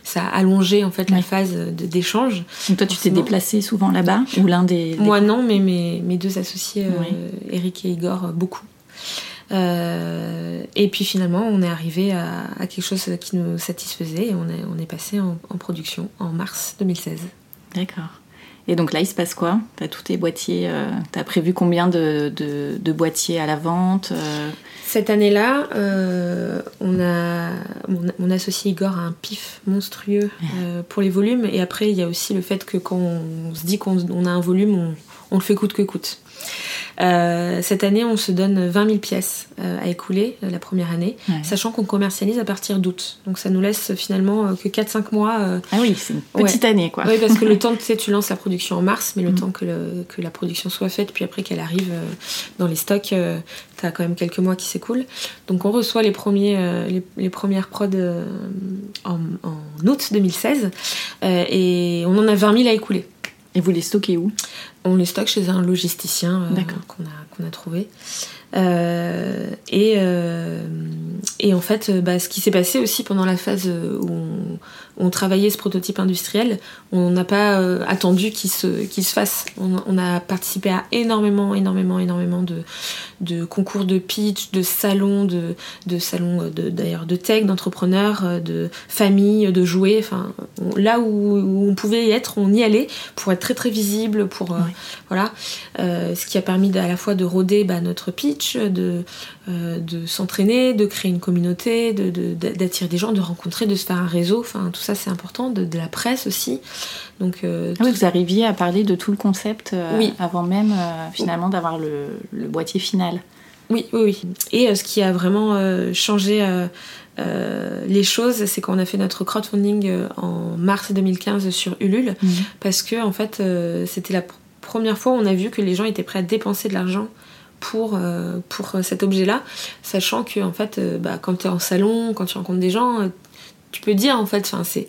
ça a allongé en fait la phase d'échange. Donc toi, tu t'es déplacé souvent là-bas ou l'un des, Moi non, mais mes, mes deux associés, Eric et Igor, beaucoup. Et puis finalement, on est arrivé à, quelque chose qui nous satisfaisait et on est, on est passé en, production en mars 2016. D'accord. Et donc là, il se passe quoi? Tu as tous tes boîtiers, tu as prévu combien de, de, boîtiers à la vente cette année-là, euh, on a mon, associé Igor a un pif monstrueux euh, pour les volumes. Et après, il y a aussi le fait que quand on, se dit qu'on a un volume, on, le fait coûte que coûte. Euh, cette année, on se donne 20 000 pièces euh, à écouler euh, la première année, sachant qu'on commercialise à partir d'août. Donc ça nous laisse finalement que 4-5 mois. ah oui, c'est une petite année quoi. Oui, parce que le temps, tu sais, tu lances la production en mars, mais le mm. temps que, que, la production soit faite, puis après qu'elle arrive dans les stocks, tu as quand même quelques mois qui s'écoulent. Donc on reçoit les, premiers, les, premières prods en, en, août 2016 et on en a 20 000 à écouler. Et vous les stockez où? On les stocke chez un logisticien euh, qu'on a, a trouvé. Euh, et, euh, et en fait, bah, ce qui s'est passé aussi pendant la phase où on, on travaillait ce prototype industriel, on n'a pas euh, attendu qu'il se, qu'il se fasse. On, a participé à énormément, énormément, énormément de, de concours de pitch, de salons, de, de salons de, d'ailleurs de tech, d'entrepreneurs, de familles, de jouets. Enfin, là où, on pouvait y être, on y allait pour être très très visible, pour voilà, ce qui a permis à la fois de roder bah, notre pitch, de euh, de s'entraîner, de créer une communauté, d'attirer des gens, de rencontrer, de se faire un réseau. Enfin, tout ça, c'est important. De, la presse aussi. Donc, euh, ah vous arriviez à parler de tout le concept euh, avant même, finalement, d'avoir le, boîtier final. Oui, oui, oui. Et ce qui a vraiment changé les choses, c'est qu'on a fait notre crowdfunding en mars 2015 sur Ulule, mhm. parce que, en fait, c'était la première fois où on a vu que les gens étaient prêts à dépenser de l'argent pour, euh, pour cet objet-là, sachant que en fait, euh, bah, quand tu es en salon, quand tu rencontres des gens, euh, tu peux dire en fait, c'est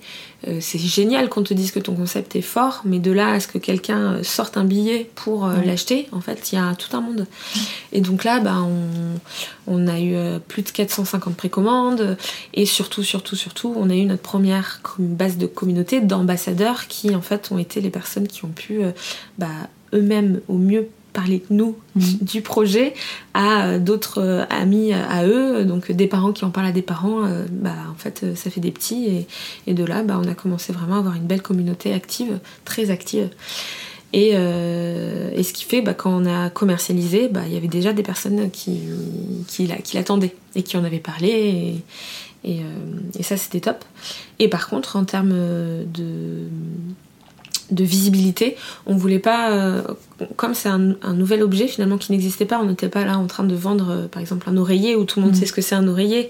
c'est génial qu'on te dise que ton concept est fort, mais de là à ce que quelqu'un sorte un billet pour l'acheter, en fait, il y a tout un monde. Et donc là, bah, on, on a eu plus de 450 précommandes, et surtout, surtout, surtout, on a eu notre première base de communauté d'ambassadeurs qui en fait ont été les personnes qui ont pu bah, eux-mêmes au mieux parler nous, du projet, à euh, d'autres euh, amis à eux, donc des parents qui en parlent à des parents, euh, bah, en fait ça fait des petits et, de là bah, on a commencé vraiment à avoir une belle communauté active, très active. Et, ce qui fait bah, quand on a commercialisé, bah, il y avait déjà des personnes qui, qui, l'attendaient et qui en avaient parlé et, et ça c'était top. Et par contre en termes de de visibilité. On voulait pas, euh, comme c'est un, nouvel objet finalement qui n'existait pas, on n'était pas là en train de vendre euh, par exemple un oreiller où tout le monde mm. sait ce que c'est un oreiller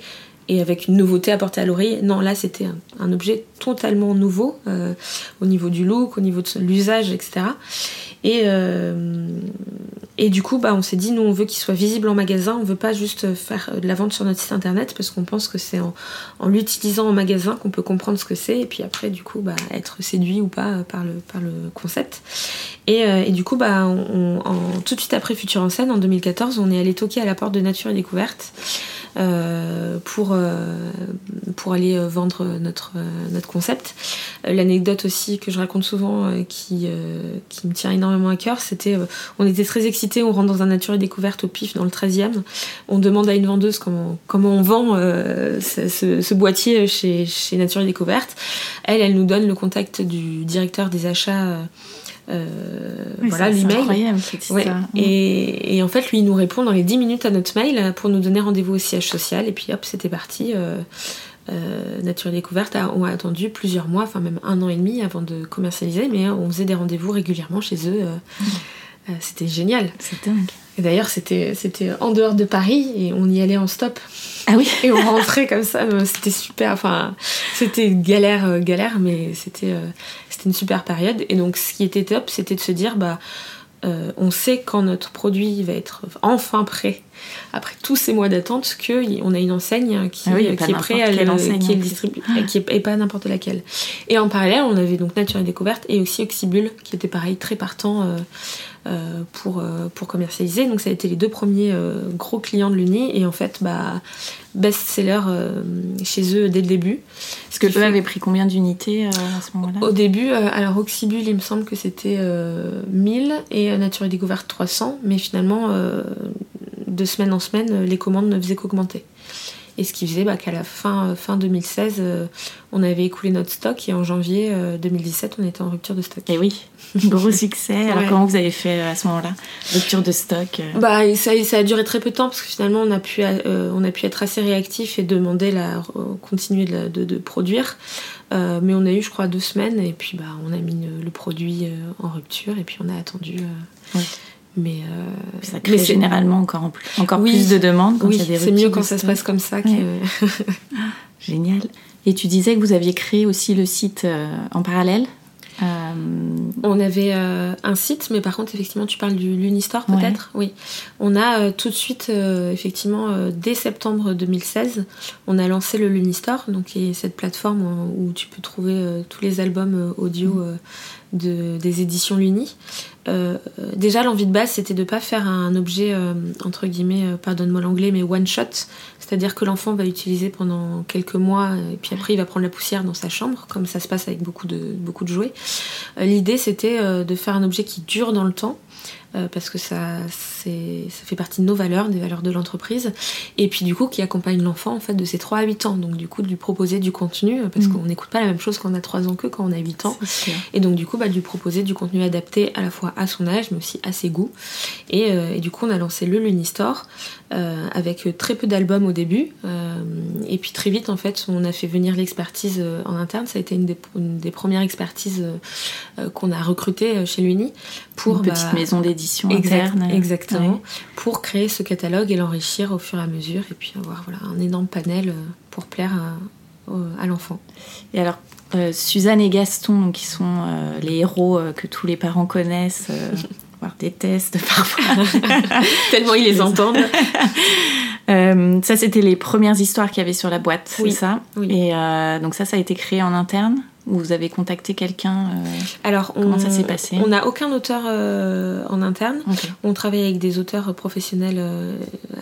et avec une nouveauté apportée à l'oreiller. Non, là c'était un, objet totalement nouveau euh, au niveau du look, au niveau de l'usage, etc. Et, euh, et du coup, bah, on s'est dit, nous, on veut qu'il soit visible en magasin, on veut pas juste faire de la vente sur notre site internet parce qu'on pense que c'est en, l'utilisant en magasin qu'on peut comprendre ce que c'est et puis après, du coup, bah, être séduit ou pas par le, par le concept. Et, euh, et du coup, bah, tout de suite après Future en scène, en 2014, on est allé toquer à la porte de Nature et Découverte. Euh, pour, euh, pour aller euh, vendre notre, notre concept. L'anecdote aussi que je raconte souvent qui, qui me tient énormément à cœur, c'était on était très excités, on rentre dans un nature et découverte au pif dans le 13e. On demande à une vendeuse comment, comment on vend ce, ce, boîtier chez, chez Nature et Découverte. Elle, elle nous donne le contact du directeur des achats euh, voilà l'email. Et, et, en fait, lui, il nous répond dans les 10 minutes à notre mail pour nous donner rendez-vous au siège social. Et puis hop, c'était parti. Euh, euh, Nature et Découverte on a attendu plusieurs mois, enfin même un an et demi avant de commercialiser, mais on faisait des rendez-vous régulièrement chez eux. Mm. C'était génial. C'est dingue. Et d'ailleurs, c'était, c'était en dehors de Paris et on y allait en stop. Ah oui Et on rentrait comme ça. C'était super. Enfin, c'était galère, galère, mais c'était, une super période. Et donc, ce qui était top, c'était de se dire, bah, euh, on sait quand notre produit va être enfin prêt, après tous ces mois d'attente, qu'on a une enseigne qui, ah est prête à le, qui est distribuée, qui est, et pas n'importe laquelle. Et en parallèle, on avait donc Nature et Découverte et aussi Oxybul, qui était pareil, très partant euh, euh, pour, euh, pour commercialiser. Donc ça a été les deux premiers euh, gros clients de l'Uni et en fait bah, best-seller chez eux dès le début. Parce que eux avaient pris combien d'unités à ce moment-là? Au début, alors Oxybul il me semble que c'était 1000 et Nature et Découverte 300, mais finalement de semaine en semaine, les commandes ne faisaient qu'augmenter. Et ce qui faisait bah, qu'à la fin, fin 2016, on avait écoulé notre stock et en janvier 2017, on était en rupture de stock. Et oui, gros succès. Alors comment vous avez fait à ce moment-là? Rupture de stock bah, ça, ça, a duré très peu de temps parce que finalement on a pu, on a pu être assez réactif et demander la, continuer de, de produire. Euh, mais on a eu, je crois, deux semaines et puis bah, on a mis le, produit euh, en rupture et puis on a attendu. Euh, mais ça crée généralement encore, encore plus de demandes. oui, c'est mieux quand ça se passe comme ça. Que... Génial. Et tu disais que vous aviez créé aussi le site en parallèle? euh, on avait euh, un site, mais par contre, effectivement, tu parles du Lunistore peut-être? Oui. On a euh, tout de suite, effectivement, dès septembre 2016, on a lancé le Lunistore, donc qui est cette plateforme où, tu peux trouver tous les albums audio mm. de, des éditions Luni. déjà, l'envie de base, c'était de ne pas faire un objet, entre guillemets, pardonne-moi l'anglais, mais one shot, c'est-à-dire que l'enfant va utiliser pendant quelques mois et puis après il va prendre la poussière dans sa chambre, comme ça se passe avec beaucoup de, beaucoup de jouets. Euh, l'idée c'était euh, de faire un objet qui dure dans le temps euh, parce que ça, ça fait partie de nos valeurs, des valeurs de l'entreprise, et puis du coup qui accompagne l'enfant en fait de ses 3 à 8 ans, donc du coup de lui proposer du contenu, parce mm. qu'on n'écoute pas la même chose quand on a 3 ans que quand on a 8 ans, et donc du coup bah, de lui proposer du contenu adapté à la fois à son âge, mais aussi à ses goûts, et, et du coup on a lancé le Lunistore, euh, avec très peu d'albums au début. Euh, et puis très vite, en fait, on a fait venir l'expertise euh, en interne. Ça a été une des, premières expertises qu'on a recrutées chez l'Uni. Pour, une petite bah, maison d'édition interne. Exactement. Pour créer ce catalogue et l'enrichir au fur et à mesure. Et puis avoir voilà, un énorme panel pour plaire à, l'enfant. Et alors, Suzanne et Gaston, qui sont les héros que tous les parents connaissent, des tests parfois. Tellement ils les entendent. Euh, ça, c'était les premières histoires qu'il y avait sur la boîte, c'est ça? Et euh, donc ça, ça a été créé en interne? Vous avez contacté quelqu'un euh, Alors, comment ça s'est passé On n'a aucun auteur euh, en interne. On travaille avec des auteurs professionnels euh,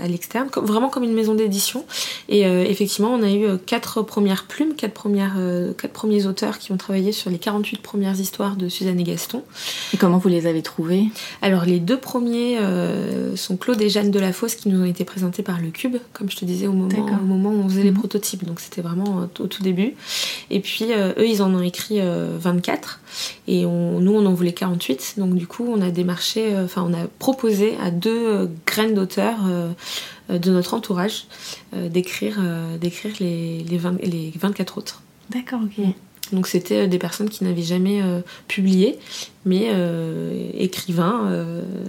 à l'externe, vraiment comme une maison d'édition. Et effectivement, on a eu quatre premières plumes, quatre, premières, quatre premiers auteurs qui ont travaillé sur les 48 premières histoires de Suzanne et Gaston. Et comment vous les avez trouvés? Alors, les deux premiers sont Claude et Jeanne Delafosse qui nous ont été présentés par le Cube, comme je te disais au moment, au moment où on faisait les mhm. prototypes. Donc, c'était vraiment au tout début. Et puis, eux, ils en ont écrit 24 euh, et nous on en voulait 48 donc du coup on a démarché euh, enfin on a proposé à deux euh, graines d'auteurs de notre entourage d'écrire d'écrire les, les, les 24 autres d'accord ok donc c'était des personnes qui n'avaient jamais publié, mais écrivains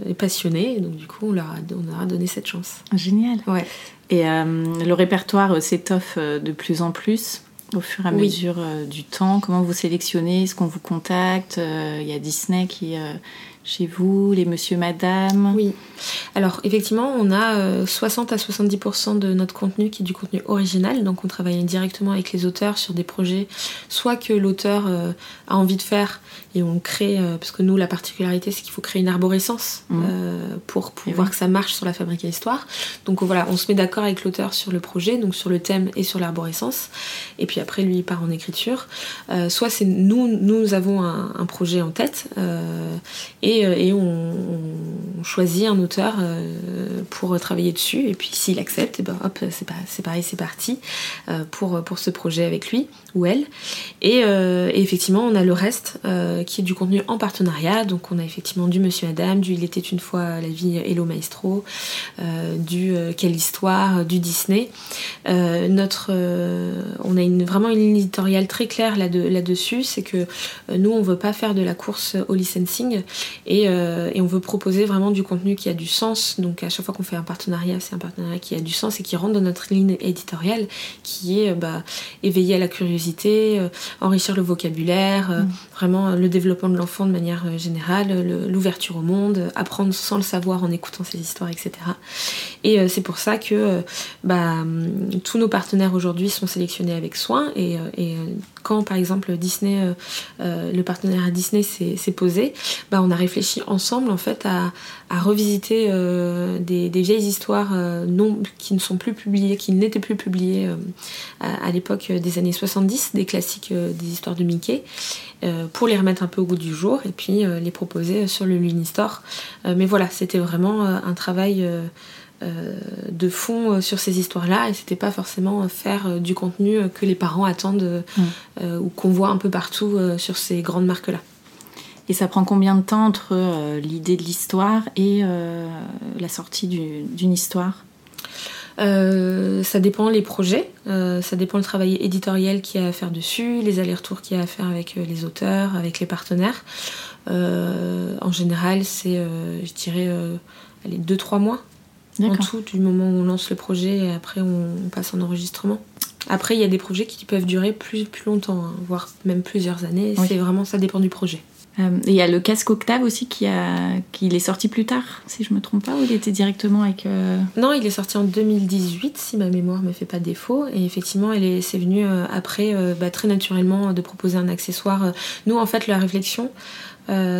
et passionnés. donc du coup, on leur, a, on a donné cette chance. Génial. Ouais. Et le répertoire s'étoffe de plus en plus au fur et à mesure euh, du temps? Comment vous sélectionnez? Est-ce qu'on vous contacte? Euh, Il y a Disney qui euh, chez vous, les monsieur, madame? Oui. Alors, effectivement, on a 60 à 70% de notre contenu qui est du contenu original. Donc, on travaille directement avec les auteurs sur des projets, soit que l'auteur a envie de faire et on crée, euh, parce que nous, la particularité, c'est qu'il faut créer une arborescence mmh. euh, pour pouvoir que ça marche sur la fabrique à histoire. Donc voilà, on se met d'accord avec l'auteur sur le projet, donc sur le thème et sur l'arborescence. Et puis après, lui, il part en écriture. Euh, soit c'est nous, nous avons un, projet en tête et, et on, choisit un auteur pour travailler dessus. Et puis s'il accepte, et ben hop, c'est, c'est pareil, c'est parti pour, pour ce projet avec lui ou elle. Et, effectivement, on a le reste qui est du contenu en partenariat. Donc on a effectivement du Monsieur Madame, du Il était une fois la vie Hello Maestro, euh, du euh, Quelle histoire, du Disney. Euh, notre, on a une, vraiment une éditoriale très claire là-dessus, c'est que nous on veut pas faire de la course au licensing et, et, on veut proposer vraiment du contenu qui a du sens. Donc à chaque fois qu'on fait un partenariat, c'est un partenariat qui a du sens et qui rentre dans notre ligne éditoriale, qui est bah, éveiller à la curiosité, enrichir le vocabulaire, mm. vraiment le développement de l'enfant de manière euh, générale, l'ouverture au monde, apprendre sans le savoir en écoutant ses histoires, etc. Et euh, c'est pour ça que euh, bah, hum, tous nos partenaires aujourd'hui sont sélectionnés avec soin et, quand par exemple Disney, le partenaire à Disney s'est posé, bah, on a réfléchi ensemble en fait à, revisiter des, vieilles histoires non, qui ne sont plus publiées, qui n'étaient plus publiées à, à l'époque des années 70, des classiques des histoires de Mickey, pour les remettre un peu au goût du jour et puis euh, les proposer sur le Lunistore. Euh, mais voilà, c'était vraiment euh, un travail de fond sur ces histoires-là et c'était pas forcément faire du contenu que les parents attendent mm. ou qu'on voit un peu partout sur ces grandes marques-là. Et ça prend combien de temps entre l'idée de l'histoire et la sortie d'une histoire? Euh, ça dépend les projets, euh, ça dépend le travail éditorial qu'il y a à faire dessus, les allers-retours qu'il y a à faire avec euh, les auteurs, avec les partenaires. en général, c'est, je dirais, allez, 2-3 mois en tout, du moment où on lance le projet et après on, passe en enregistrement. Après, il y a des projets qui peuvent durer plus, plus longtemps, hein, voire même plusieurs années. C'est vraiment, ça dépend du projet. Euh, il y a le casque Octave aussi qui, a, qui est sorti plus tard, si je me trompe pas, ou il était directement avec. Euh, non, il est sorti en 2018, si ma mémoire me fait pas défaut. Et effectivement, c'est venu euh, après, bah, très naturellement, de proposer un accessoire. Nous, en fait, la réflexion,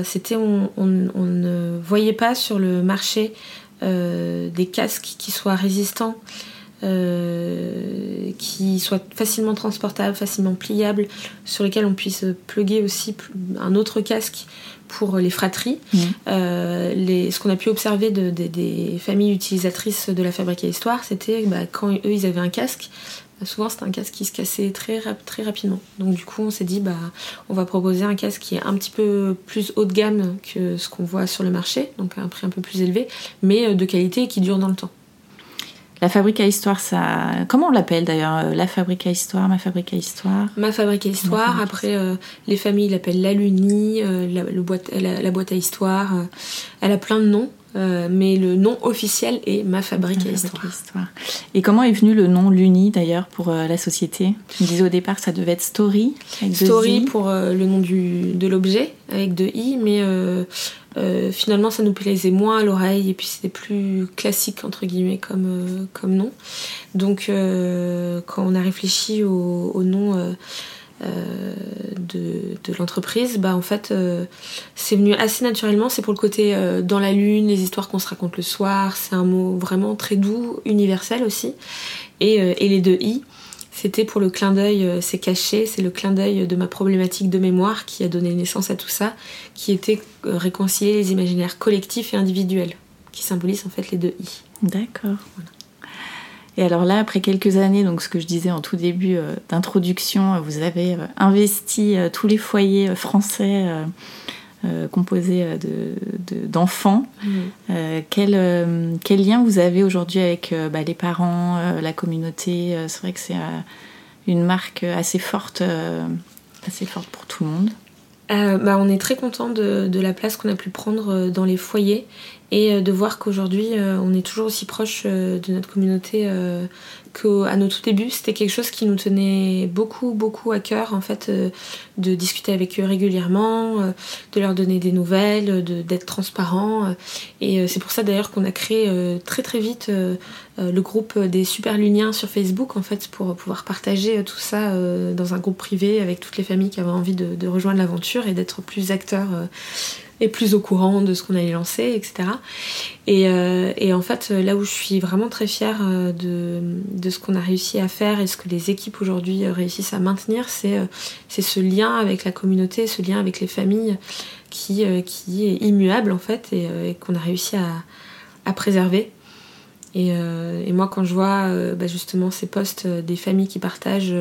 c'était on, on, ne voyait pas sur le marché des casques qui soient résistants. Euh, qui soit facilement transportable, facilement pliable, sur lesquels on puisse plugger aussi un autre casque pour les fratries. Mmh. Euh, les, ce qu'on a pu observer de, des familles utilisatrices de la fabrique à histoire, c'était bah, quand eux ils avaient un casque, souvent c'était un casque qui se cassait très, très rapidement. Donc du coup on s'est dit bah on va proposer un casque qui est un petit peu plus haut de gamme que ce qu'on voit sur le marché, donc à un prix un peu plus élevé, mais euh, de qualité et qui dure dans le temps. La fabrique à histoire, ça. Comment on l'appelle d'ailleurs euh, La fabrique à histoire, ma fabrique à histoire? Ma fabrique à histoire. Après, euh, les familles l'appellent la Luni, euh, la, boîte, la, boîte à histoire. elle a plein de noms. Mais le nom officiel est Ma Fabrique, à, histoire. Et comment est venu le nom Luni d'ailleurs pour la société? Tu me disais au départ que ça devait être Story. Story pour le nom du, de l'objet avec deux i, mais euh, finalement, ça nous plaisait moins à l'oreille et puis c'était plus classique entre guillemets comme, euh, comme nom. Donc, euh, quand on a réfléchi au, nom de, l'entreprise, bah en fait, c'est venu assez naturellement. C'est pour le côté dans la lune, les histoires qu'on se raconte le soir. C'est un mot vraiment très doux, universel aussi. Et, et les deux i c'était pour le clin d'œil, euh, c'est caché, c'est le clin d'œil de ma problématique de mémoire qui a donné naissance à tout ça, qui était euh, réconcilier les imaginaires collectifs et individuels, qui symbolisent en fait les deux i. D'accord. Et alors là, après quelques années, donc ce que je disais en tout début euh, d'introduction, vous avez investi tous les foyers français euh, composé euh, d'enfants. De, mmh. euh, quel, quel, lien vous avez aujourd'hui avec bah, les parents, la communauté C'est vrai que c'est une marque assez forte, assez forte pour tout le monde. bah, on est très content de, de la place qu'on a pu prendre dans les foyers et de voir qu'aujourd'hui on est toujours aussi proche de notre communauté qu'à nos tout débuts, c'était quelque chose qui nous tenait beaucoup, beaucoup à cœur, en fait, euh, de discuter avec eux régulièrement, euh, de leur donner des nouvelles, d'être transparent. Euh, et c'est pour ça d'ailleurs qu'on a créé très très vite le groupe des super luniens sur Facebook, en fait, pour pouvoir partager tout ça dans un groupe privé avec toutes les familles qui avaient envie de, de rejoindre l'aventure et d'être plus acteurs et plus au courant de ce qu'on allait lancer, etc. Euh, et, en fait, là où je suis vraiment très fière euh, de, ce qu'on a réussi à faire et ce que les équipes aujourd'hui euh, réussissent à maintenir, c'est ce lien avec la communauté, ce lien avec les familles qui, qui est immuable en fait et, qu'on a réussi à, préserver. Et, moi, quand je vois bah, justement ces posts des familles qui partagent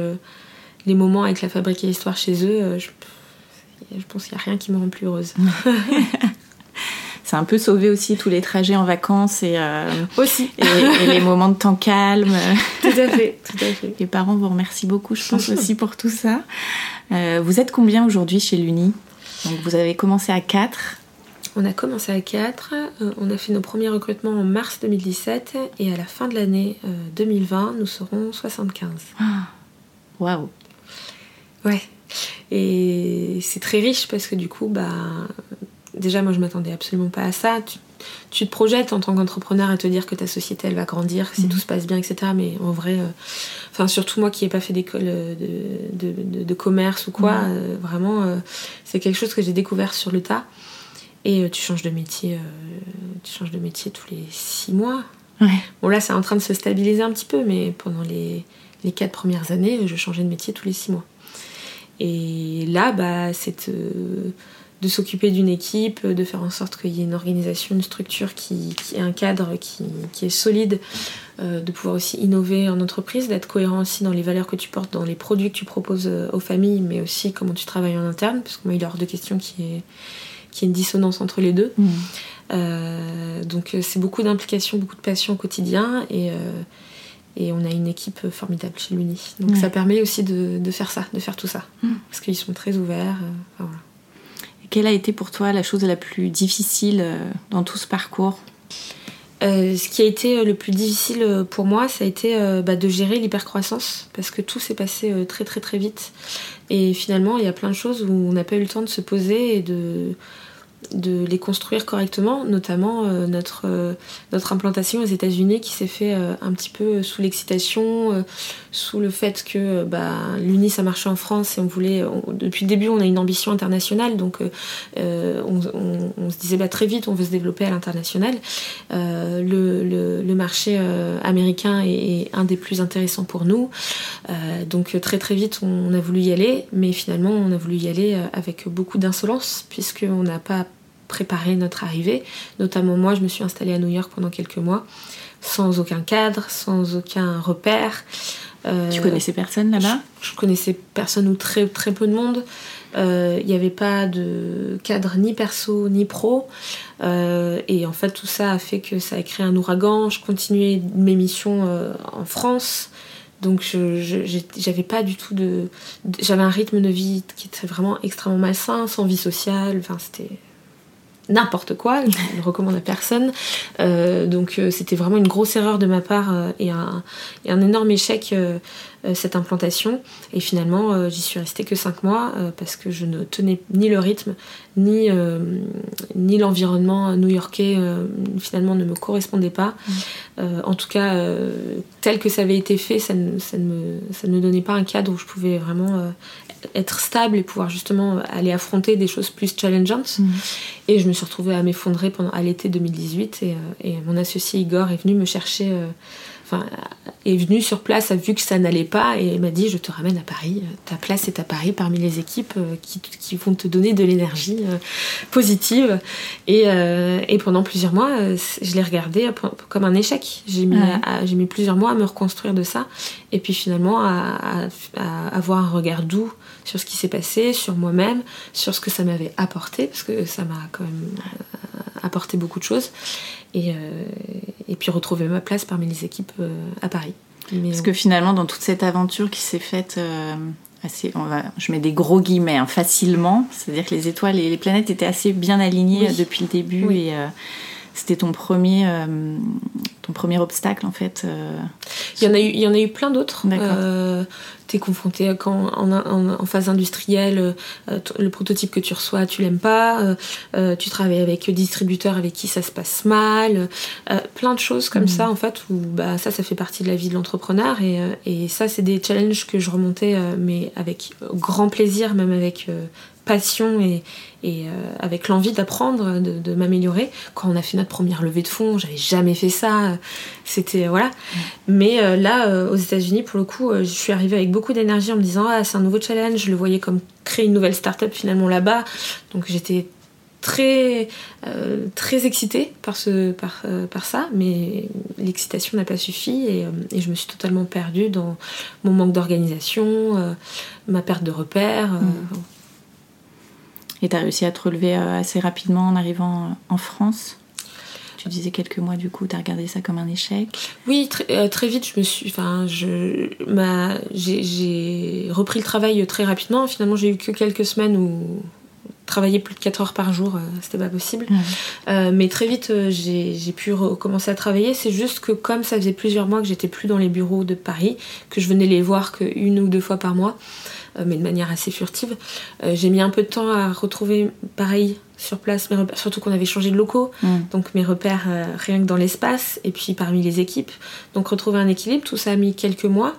les moments avec la fabrique et l'histoire chez eux, je, je pense qu'il n'y a rien qui me rend plus heureuse. c'est un peu sauver aussi tous les trajets en vacances et, euh, aussi. Et, les moments de temps calme. Tout à fait, tout à fait. Les parents vous remercient beaucoup, je pense aussi pour tout ça. Euh, vous êtes combien aujourd'hui chez l'Uni? Donc vous avez commencé à 4. On a commencé à 4, euh, on a fait nos premiers recrutements en mars 2017 et à la fin de l'année 2020, nous serons 75. Ah, waouh Ouais, et c'est très riche parce que du coup, bah, déjà, moi, je m'attendais absolument pas à ça. Tu, te projettes en tant qu'entrepreneur à te dire que ta société, elle va grandir si mhm. tout se passe bien, etc. Mais en vrai, euh, enfin, surtout moi qui n'ai pas fait d'école de, de, commerce ou quoi, mhm. euh, vraiment, euh, c'est quelque chose que j'ai découvert sur le tas. Et tu changes de métier, tu changes de métier tous les six mois. Bon, là, c'est en train de se stabiliser un petit peu, mais pendant les, les quatre premières années, je changeais de métier tous les six mois. Et là, bah, cette, euh, de s'occuper d'une équipe, de faire en sorte qu'il y ait une organisation, une structure qui, qui ait un cadre qui, qui est solide, euh, de pouvoir aussi innover en entreprise, d'être cohérent aussi dans les valeurs que tu portes, dans les produits que tu proposes euh, aux familles, mais aussi comment tu travailles en interne, parce que moi il est hors de question qu'il y, ait, qu'il y ait une dissonance entre les deux. Mm. Euh, donc euh, c'est beaucoup d'implication, beaucoup de passion au quotidien et, euh, et on a une équipe formidable chez l'Uni. Donc Ouais. ça permet aussi de, de faire ça, de faire tout ça. Mm. Parce qu'ils sont très ouverts. euh, enfin, voilà. Et Quelle a été pour toi la chose la plus difficile euh, dans tout ce parcours? Euh, ce qui a été le plus difficile pour moi, ça a été euh, bah, de gérer l'hypercroissance parce que tout s'est passé euh, très très très vite. Et finalement, il y a plein de choses où on n'a pas eu le temps de se poser et de, de les construire correctement, notamment euh, notre, euh, notre implantation aux États-Unis qui s'est fait euh, un petit peu sous l'excitation, sous le fait que bah, l'Uni ça marchait en France et on voulait, depuis le début on a une ambition internationale donc on, se disait bah, très vite on veut se développer à l'international. Le, le- marché américain est, est un des plus intéressants pour nous. Donc très très vite on, a voulu y aller, mais finalement on a voulu y aller avec beaucoup d'insolence puisqu'on n'a pas préparé notre arrivée. Notamment moi je me suis installée à New York pendant quelques mois sans aucun cadre, sans aucun repère. Euh, Tu connaissais personne là-bas? Je, je connaissais personne ou très très peu de monde. Euh, Il n'y avait pas de cadre ni perso ni pro. Euh, et en fait, tout ça a fait que ça a créé un ouragan. Je continuais mes missions euh, en France. Donc, j'avais pas du tout de. de- J'avais un rythme de vie qui était vraiment extrêmement malsain, sans vie sociale. Enfin, c'était n'importe quoi, je ne recommande à personne. Euh, donc euh, c'était vraiment une grosse erreur de ma part euh, et, un, énorme échec cette implantation. Et finalement euh, j'y suis restée que 5 mois euh, parce que je ne tenais ni le rythme ni, euh, ni l'environnement new-yorkais euh, finalement ne me correspondait pas. Euh, en tout cas euh, tel que ça avait été fait ça ne, ça, ne me, ça ne me donnait pas un cadre où je pouvais vraiment euh, être stable et pouvoir justement aller affronter des choses plus challengeantes. Et je me suis retrouvée à m'effondrer pendant à l'été 2018 et, euh, et mon associé Igor est venu me chercher, euh, enfin est venu sur place, a vu que ça n'allait pas et m'a dit je te ramène à Paris, ta place est à Paris parmi les équipes euh, qui, qui vont te donner de l'énergie euh, positive. Et, euh, et pendant plusieurs mois, je l'ai regardé comme un échec. J'ai mis, Ouais. mis plusieurs mois à me reconstruire de ça et puis finalement à, à- à avoir un regard doux sur ce qui s'est passé, sur moi-même, sur ce que ça m'avait apporté, parce que ça m'a quand même apporté beaucoup de choses, et, euh, et puis retrouver ma place parmi les équipes euh, à Paris. Mais, Parce que finalement, dans toute cette aventure qui s'est faite euh, assez, on va, je mets des gros guillemets, hein, facilement, c'est-à-dire que les étoiles et les planètes étaient assez bien alignées Oui. euh, depuis le début Oui. et euh, c'était ton premier, euh, ton premier obstacle en fait. euh, Il y en a eu, il y en a eu plein d'autres. Euh, T'es confronté à quand en, en- en phase industrielle, euh, le prototype que tu reçois, tu l'aimes pas. tu travailles avec des distributeurs avec qui ça se passe mal. plein de choses comme ça en fait où bah ça, ça fait partie de la vie de l'entrepreneur et, et ça c'est des challenges que je remontais mais avec grand plaisir, même avec passion et, et euh, avec l'envie d'apprendre, de, de m'améliorer. Quand on a fait notre première levée de fonds, j'avais jamais fait ça. C'était voilà. Mais euh, là, euh, aux États-Unis, pour le coup, je suis arrivée avec beaucoup d'énergie en me disant ah c'est un nouveau challenge. Je le voyais comme créer une nouvelle start-up finalement là-bas. Donc j'étais très très excitée par ce par, par ça mais l'excitation n'a pas suffi et, et je me suis totalement perdue dans mon manque d'organisation ma perte de repères euh, Et tu as réussi à te relever euh, assez rapidement en arrivant euh, en France. Tu disais quelques mois du coup, tu as regardé ça comme un échec. Oui, très, euh, très vite, je me suis, enfin, je, ma, j'ai, j'ai repris le travail très rapidement. Finalement, j'ai eu que quelques semaines où travailler plus de 4 heures par jour, euh, c'était pas possible. Euh, mais très vite, j'ai, j'ai pu recommencer à travailler. C'est juste que comme ça faisait plusieurs mois que j'étais plus dans les bureaux de Paris, que je venais les voir qu'une ou deux fois par mois, mais de manière assez furtive, euh, j'ai mis un peu de temps à retrouver, pareil, sur place, mes repères, surtout qu'on avait changé de locaux. Mm. Donc mes repères euh, rien que dans l'espace et puis parmi les équipes. Donc retrouver un équilibre, tout ça a mis quelques mois,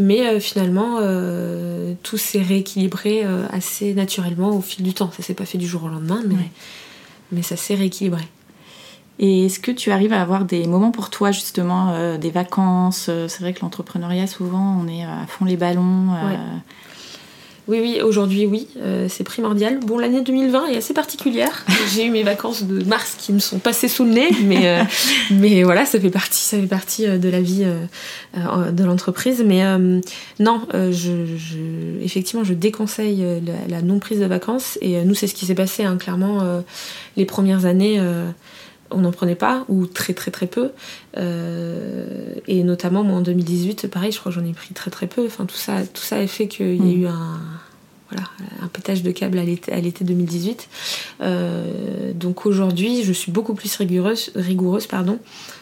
mais euh, finalement euh, tout s'est rééquilibré euh, assez naturellement au fil du temps. Ça s'est pas fait du jour au lendemain, mais, Ouais. mais ça s'est rééquilibré. Et est-ce que tu arrives à avoir des moments pour toi, justement, euh, des vacances? Euh, C'est vrai que l'entrepreneuriat, souvent, on est euh, à fond les ballons. euh, Ouais. Oui, oui, aujourd'hui, oui, euh, c'est primordial. Bon, l'année 2020 est assez particulière. J'ai eu mes vacances de mars qui me sont passées sous le nez, mais, euh, mais voilà, ça fait partie, ça fait partie euh, de la vie de l'entreprise. Mais non, je, effectivement, je déconseille la, non-prise de vacances. Et nous, c'est ce qui s'est passé, hein, clairement, les premières années on n'en prenait pas, ou très très très peu. et notamment moi en 2018, pareil, je crois que j'en ai pris très très peu. Enfin tout ça, tout ça a fait qu'il y a mm. eu un, voilà, un pétage de câble à l'été 2018. Euh, donc aujourd'hui, je suis beaucoup plus rigoureuse, rigoureuse pardon,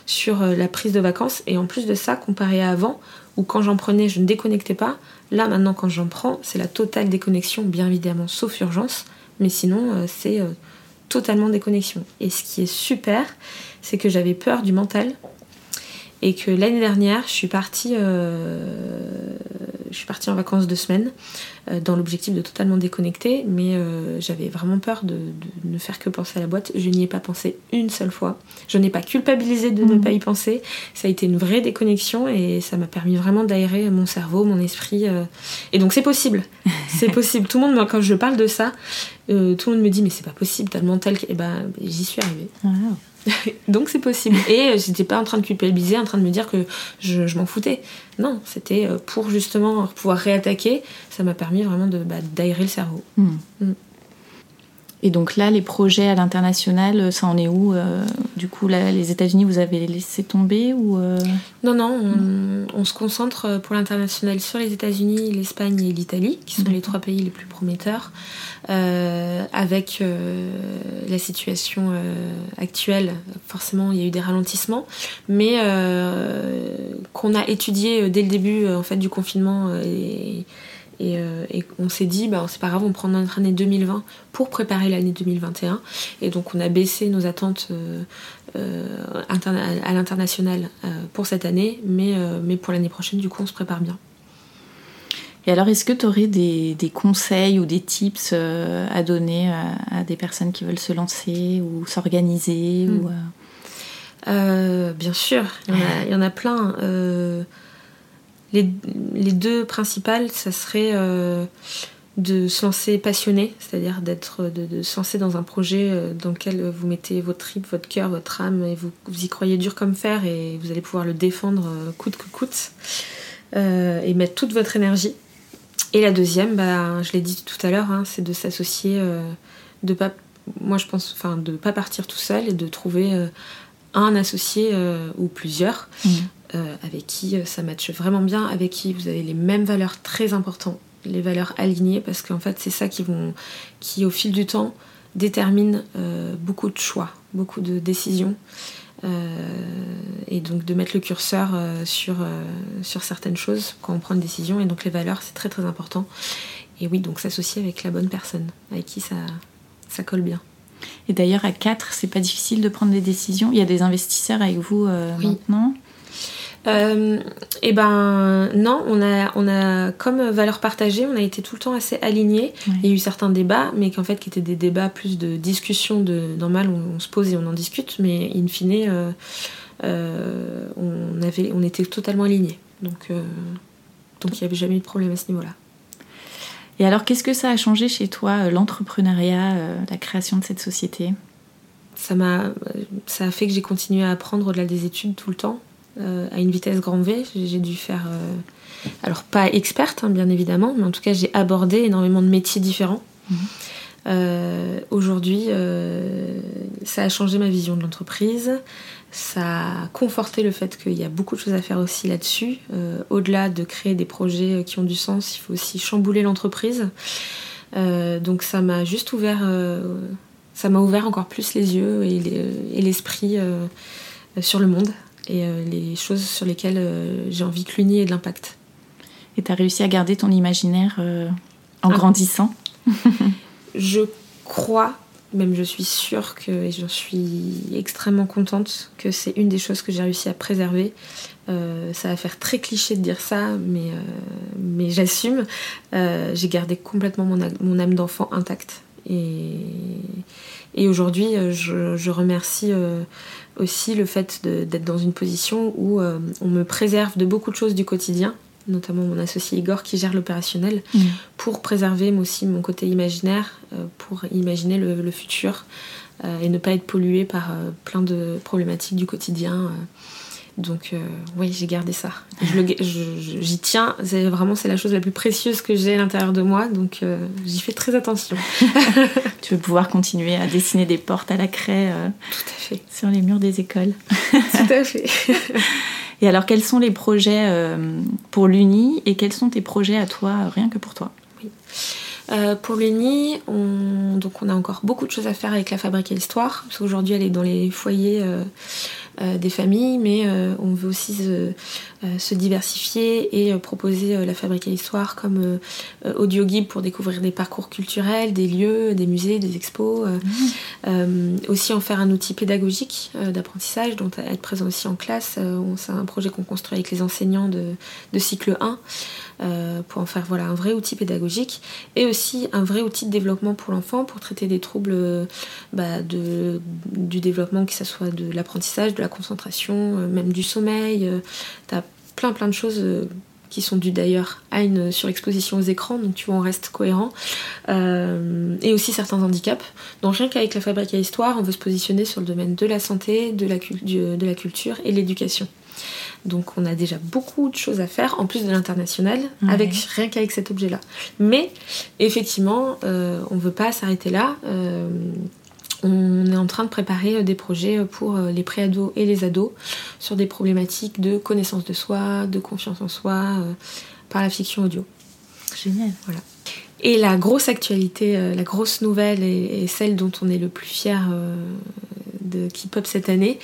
sur euh, la prise de vacances. Et en plus de ça, comparé à avant, où quand j'en prenais, je ne déconnectais pas. Là, maintenant, quand j'en prends, c'est la totale déconnexion, bien évidemment, sauf urgence. Mais sinon, euh, c'est totalement déconnexion. Et ce qui est super, c'est que j'avais peur du mental. Et que l'année dernière, je suis partie je suis partie en vacances deux semaines euh, dans l'objectif de totalement déconnecter, mais euh, j'avais vraiment peur de, ne faire que penser à la boîte. Je n'y ai pas pensé une seule fois. Je n'ai pas culpabilisé de ne mhm. pas y penser. Ça a été une vraie déconnexion et ça m'a permis vraiment d'aérer mon cerveau, mon esprit. Euh. Et donc c'est possible. c'est possible. Tout le monde, quand je parle de ça, tout le monde me dit mais c'est pas possible, t'as le mental. Et eh ben j'y suis arrivée. Donc c'est possible. Et euh, j'étais pas en train de culpabiliser, en train de me dire que je, m'en foutais. Non, c'était euh, pour justement pouvoir réattaquer. Ça m'a permis vraiment de bah, d'aérer le cerveau. Hmm. Hmm. Et donc là, les projets à l'international, euh, ça en est où Du coup, là, les États-Unis, vous avez laissé tomber ou Non, non, on, se concentre pour l'international sur les États-Unis, l'Espagne et l'Italie, qui sont les trois pays les plus prometteurs. Euh, avec euh, la situation euh, actuelle, forcément il y a eu des ralentissements, mais qu'on a étudié dès le début en fait du confinement et, et, on s'est dit bah c'est pas grave on prend notre année 2020 pour préparer l'année 2021 et donc on a baissé nos attentes à l'international pour cette année mais, mais pour l'année prochaine du coup on se prépare bien. Et alors, est-ce que tu aurais des, conseils ou des tips euh, à donner à, des personnes qui veulent se lancer ou s'organiser ou, hmm. euh? Euh, Bien sûr, il y, en a, plein. Les, deux principales, ça serait de se lancer passionné, c'est-à-dire d'être, de, se lancer dans un projet dans lequel vous mettez votre trip, votre cœur, votre âme, et vous, y croyez dur comme fer, et vous allez pouvoir le défendre coûte que coûte, et mettre toute votre énergie. Et la deuxième, bah, je l'ai dit tout à l'heure, hein, c'est de s'associer, euh, de pas, moi je pense, enfin, de pas partir tout seul et de trouver euh, un associé euh, ou plusieurs mmh. Avec qui ça matche vraiment bien, avec qui vous avez les mêmes valeurs très importantes, les valeurs alignées, parce qu'en fait c'est ça qui vont, qui au fil du temps détermine beaucoup de choix, beaucoup de décisions. Euh, et donc de mettre le curseur euh, sur, euh, sur certaines choses quand on prend une décision. Et donc les valeurs, c'est très très important. Et oui, donc s'associer avec la bonne personne, avec qui ça, ça colle bien. Et d'ailleurs, à 4, c'est pas difficile de prendre des décisions? Il y a des investisseurs avec vous maintenant? euh, Eh ben non, on a, on a comme valeur partagée, on a été tout le temps assez alignés. Il y a eu certains débats, mais qu'en fait qui étaient des débats plus de discussion de normal où on se pose et on en discute, mais in fine, euh, euh, on avait, on était totalement alignés. Donc euh, donc il n'y avait jamais eu de problème à ce niveau-là. Et alors, qu'est-ce que ça a changé chez toi, l'entrepreneuriat, la création de cette société? Ça m'a ça a fait que j'ai continué à apprendre au-delà des études tout le temps euh, à une vitesse grand V. J'ai dû faire, euh, alors pas experte hein, bien évidemment, mais en tout cas j'ai abordé énormément de métiers différents. Mhm. Euh, aujourd'hui, ça a changé ma vision de l'entreprise. Ça a conforté le fait qu'il y a beaucoup de choses à faire aussi là-dessus. Au-delà de créer des projets qui ont du sens, il faut aussi chambouler l'entreprise. donc ça m'a juste ouvert, ça m'a ouvert encore plus les yeux et l'esprit sur le monde et euh, les choses sur lesquelles euh, j'ai envie que l'uni ait de l'impact. Et tu as réussi à garder ton imaginaire euh, en ah. grandissant Je crois, même je suis sûre que, et j'en suis extrêmement contente, que c'est une des choses que j'ai réussi à préserver. ça va faire très cliché de dire ça, mais, mais j'assume. j'ai gardé complètement mon, mon âme d'enfant intacte. Et, et aujourd'hui, je, je, remercie aussi le fait d'être dans une position où euh, on me préserve de beaucoup de choses du quotidien notamment mon associé Igor qui gère l'opérationnel, Mm. pour préserver moi aussi mon côté imaginaire, euh, pour imaginer le, le futur euh, et ne pas être pollué par plein de problématiques du quotidien. Donc euh, oui, j'ai gardé ça. J'y tiens, c'est vraiment c'est la chose la plus précieuse que j'ai à l'intérieur de moi, donc euh, j'y fais très attention. Tu veux pouvoir continuer à dessiner des portes à la craie euh, Tout à fait. sur les murs des écoles. Tout à fait. Et alors, quels sont les projets pour l'Uni et quels sont tes projets à toi, rien que pour toi? Euh, pour l'Uni, on, donc on a encore beaucoup de choses à faire avec la fabrique et l'histoire, parce qu'aujourd'hui elle est dans les foyers euh, euh, des familles, mais on veut aussi se, diversifier et proposer la fabrique et l'histoire comme audio guide pour découvrir des parcours culturels, des lieux, des musées, des expos. euh, aussi en faire un outil pédagogique d'apprentissage, donc être présent aussi en classe. C'est un projet qu'on construit avec les enseignants de, de cycle 1 euh, pour en faire voilà, un vrai outil pédagogique et aussi un vrai outil de développement pour l'enfant pour traiter des troubles euh, bah, de, du développement, que ce soit de l'apprentissage, de la concentration, euh, même du sommeil. T'as plein plein de choses qui sont dues d'ailleurs à une surexposition aux écrans, donc tu vois, on reste cohérent. Et aussi certains handicaps. Donc rien qu'avec la fabrique à histoire, on veut se positionner sur le domaine de la santé, de la, de la culture et de l'éducation. Donc on a déjà beaucoup de choses à faire, en plus de l'international, Ouais. avec rien qu'avec cet objet-là. Mais effectivement, euh, on ne veut pas s'arrêter là. Euh, on est en train de préparer euh, des projets pour les préados et les ados sur des problématiques de connaissance de soi, de confiance en soi, euh, par la fiction audio. Génial. Et la grosse actualité, la grosse nouvelle et, celle dont on est le plus fier de K-pop cette année,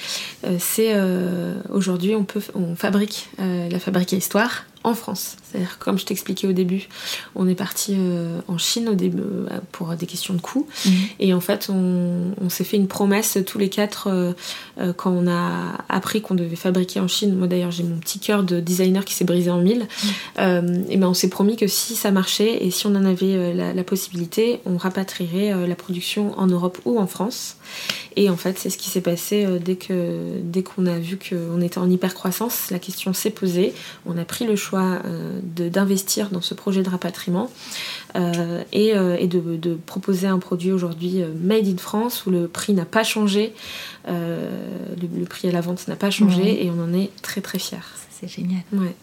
euh, c'est euh, aujourd'hui on peut on fabrique euh, la fabrique à histoire en France. C'est-à-dire comme je t'expliquais au début, on est parti euh, en Chine au début euh, pour des questions de coûts Mhm. et en fait on, on s'est fait une promesse tous les quatre euh, euh, quand on a appris qu'on devait fabriquer en Chine. Moi d'ailleurs j'ai mon petit cœur de designer qui s'est brisé en mille. Euh, et ben on s'est promis que si ça marchait et si on en avait la, la possibilité, on rapatrierait la production en Europe ou en France. Et en fait, c'est ce qui s'est passé dès que dès qu'on a vu qu'on était en hyper croissance. La question s'est posée. On a pris le choix d'investir dans ce projet de rapatriement euh, et, euh, et de, de proposer un produit aujourd'hui euh, made in France où le prix n'a pas changé, le, le prix à la vente n'a pas changé Ouais. et on en est très très fiers. C'est génial. Ouais.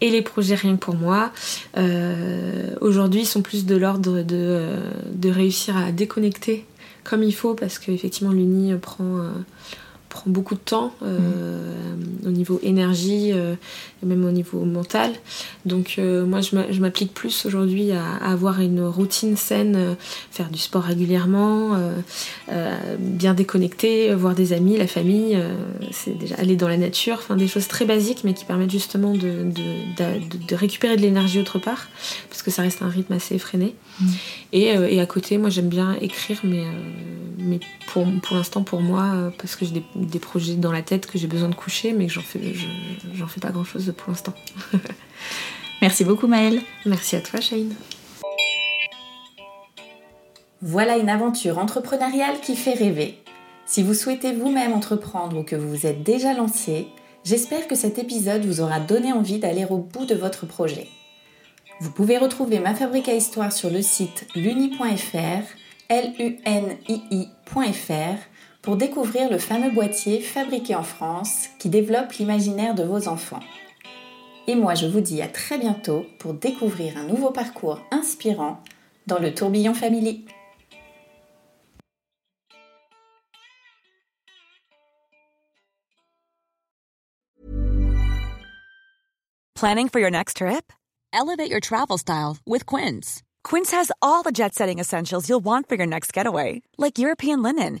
Et les projets rien que pour moi, euh, aujourd'hui, sont plus de l'ordre de, de réussir à déconnecter comme il faut, parce qu'effectivement, l'Uni prend, euh, prend beaucoup de temps euh, au niveau énergie euh, et même au niveau mental. Donc, euh, moi, je m'a- je m'applique plus aujourd'hui à, à avoir une routine saine, euh, faire du sport régulièrement, bien déconnecter, voir des amis, la famille, c'est déjà aller dans la nature, enfin des choses très basiques mais qui permettent justement de, de, de- de récupérer de l'énergie autre part, parce que ça reste un rythme assez effréné. Mm. Et, et à côté, moi j'aime bien écrire, mais, mais pour, pour l'instant pour moi, parce que j'ai des, des projets dans la tête que j'ai besoin de coucher, mais que j'en fais, j'en fais pas grand chose pour l'instant. Merci beaucoup Maëlle. Merci à toi, Shane. Voilà une aventure entrepreneuriale qui fait rêver. Si vous souhaitez vous-même entreprendre ou que vous vous êtes déjà lancé, j'espère que cet épisode vous aura donné envie d'aller au bout de votre projet. Vous pouvez retrouver ma fabrique à histoire sur le site luni.fr, l-u-n-i-i.fr, pour découvrir le fameux boîtier fabriqué en France qui développe l'imaginaire de vos enfants. Et moi, je vous dis à très bientôt pour découvrir un nouveau parcours inspirant dans le tourbillon Family. Planning for your next trip? Elevate your travel style with Quince. Quince has all the jet setting essentials you'll want for your next getaway, like European linen,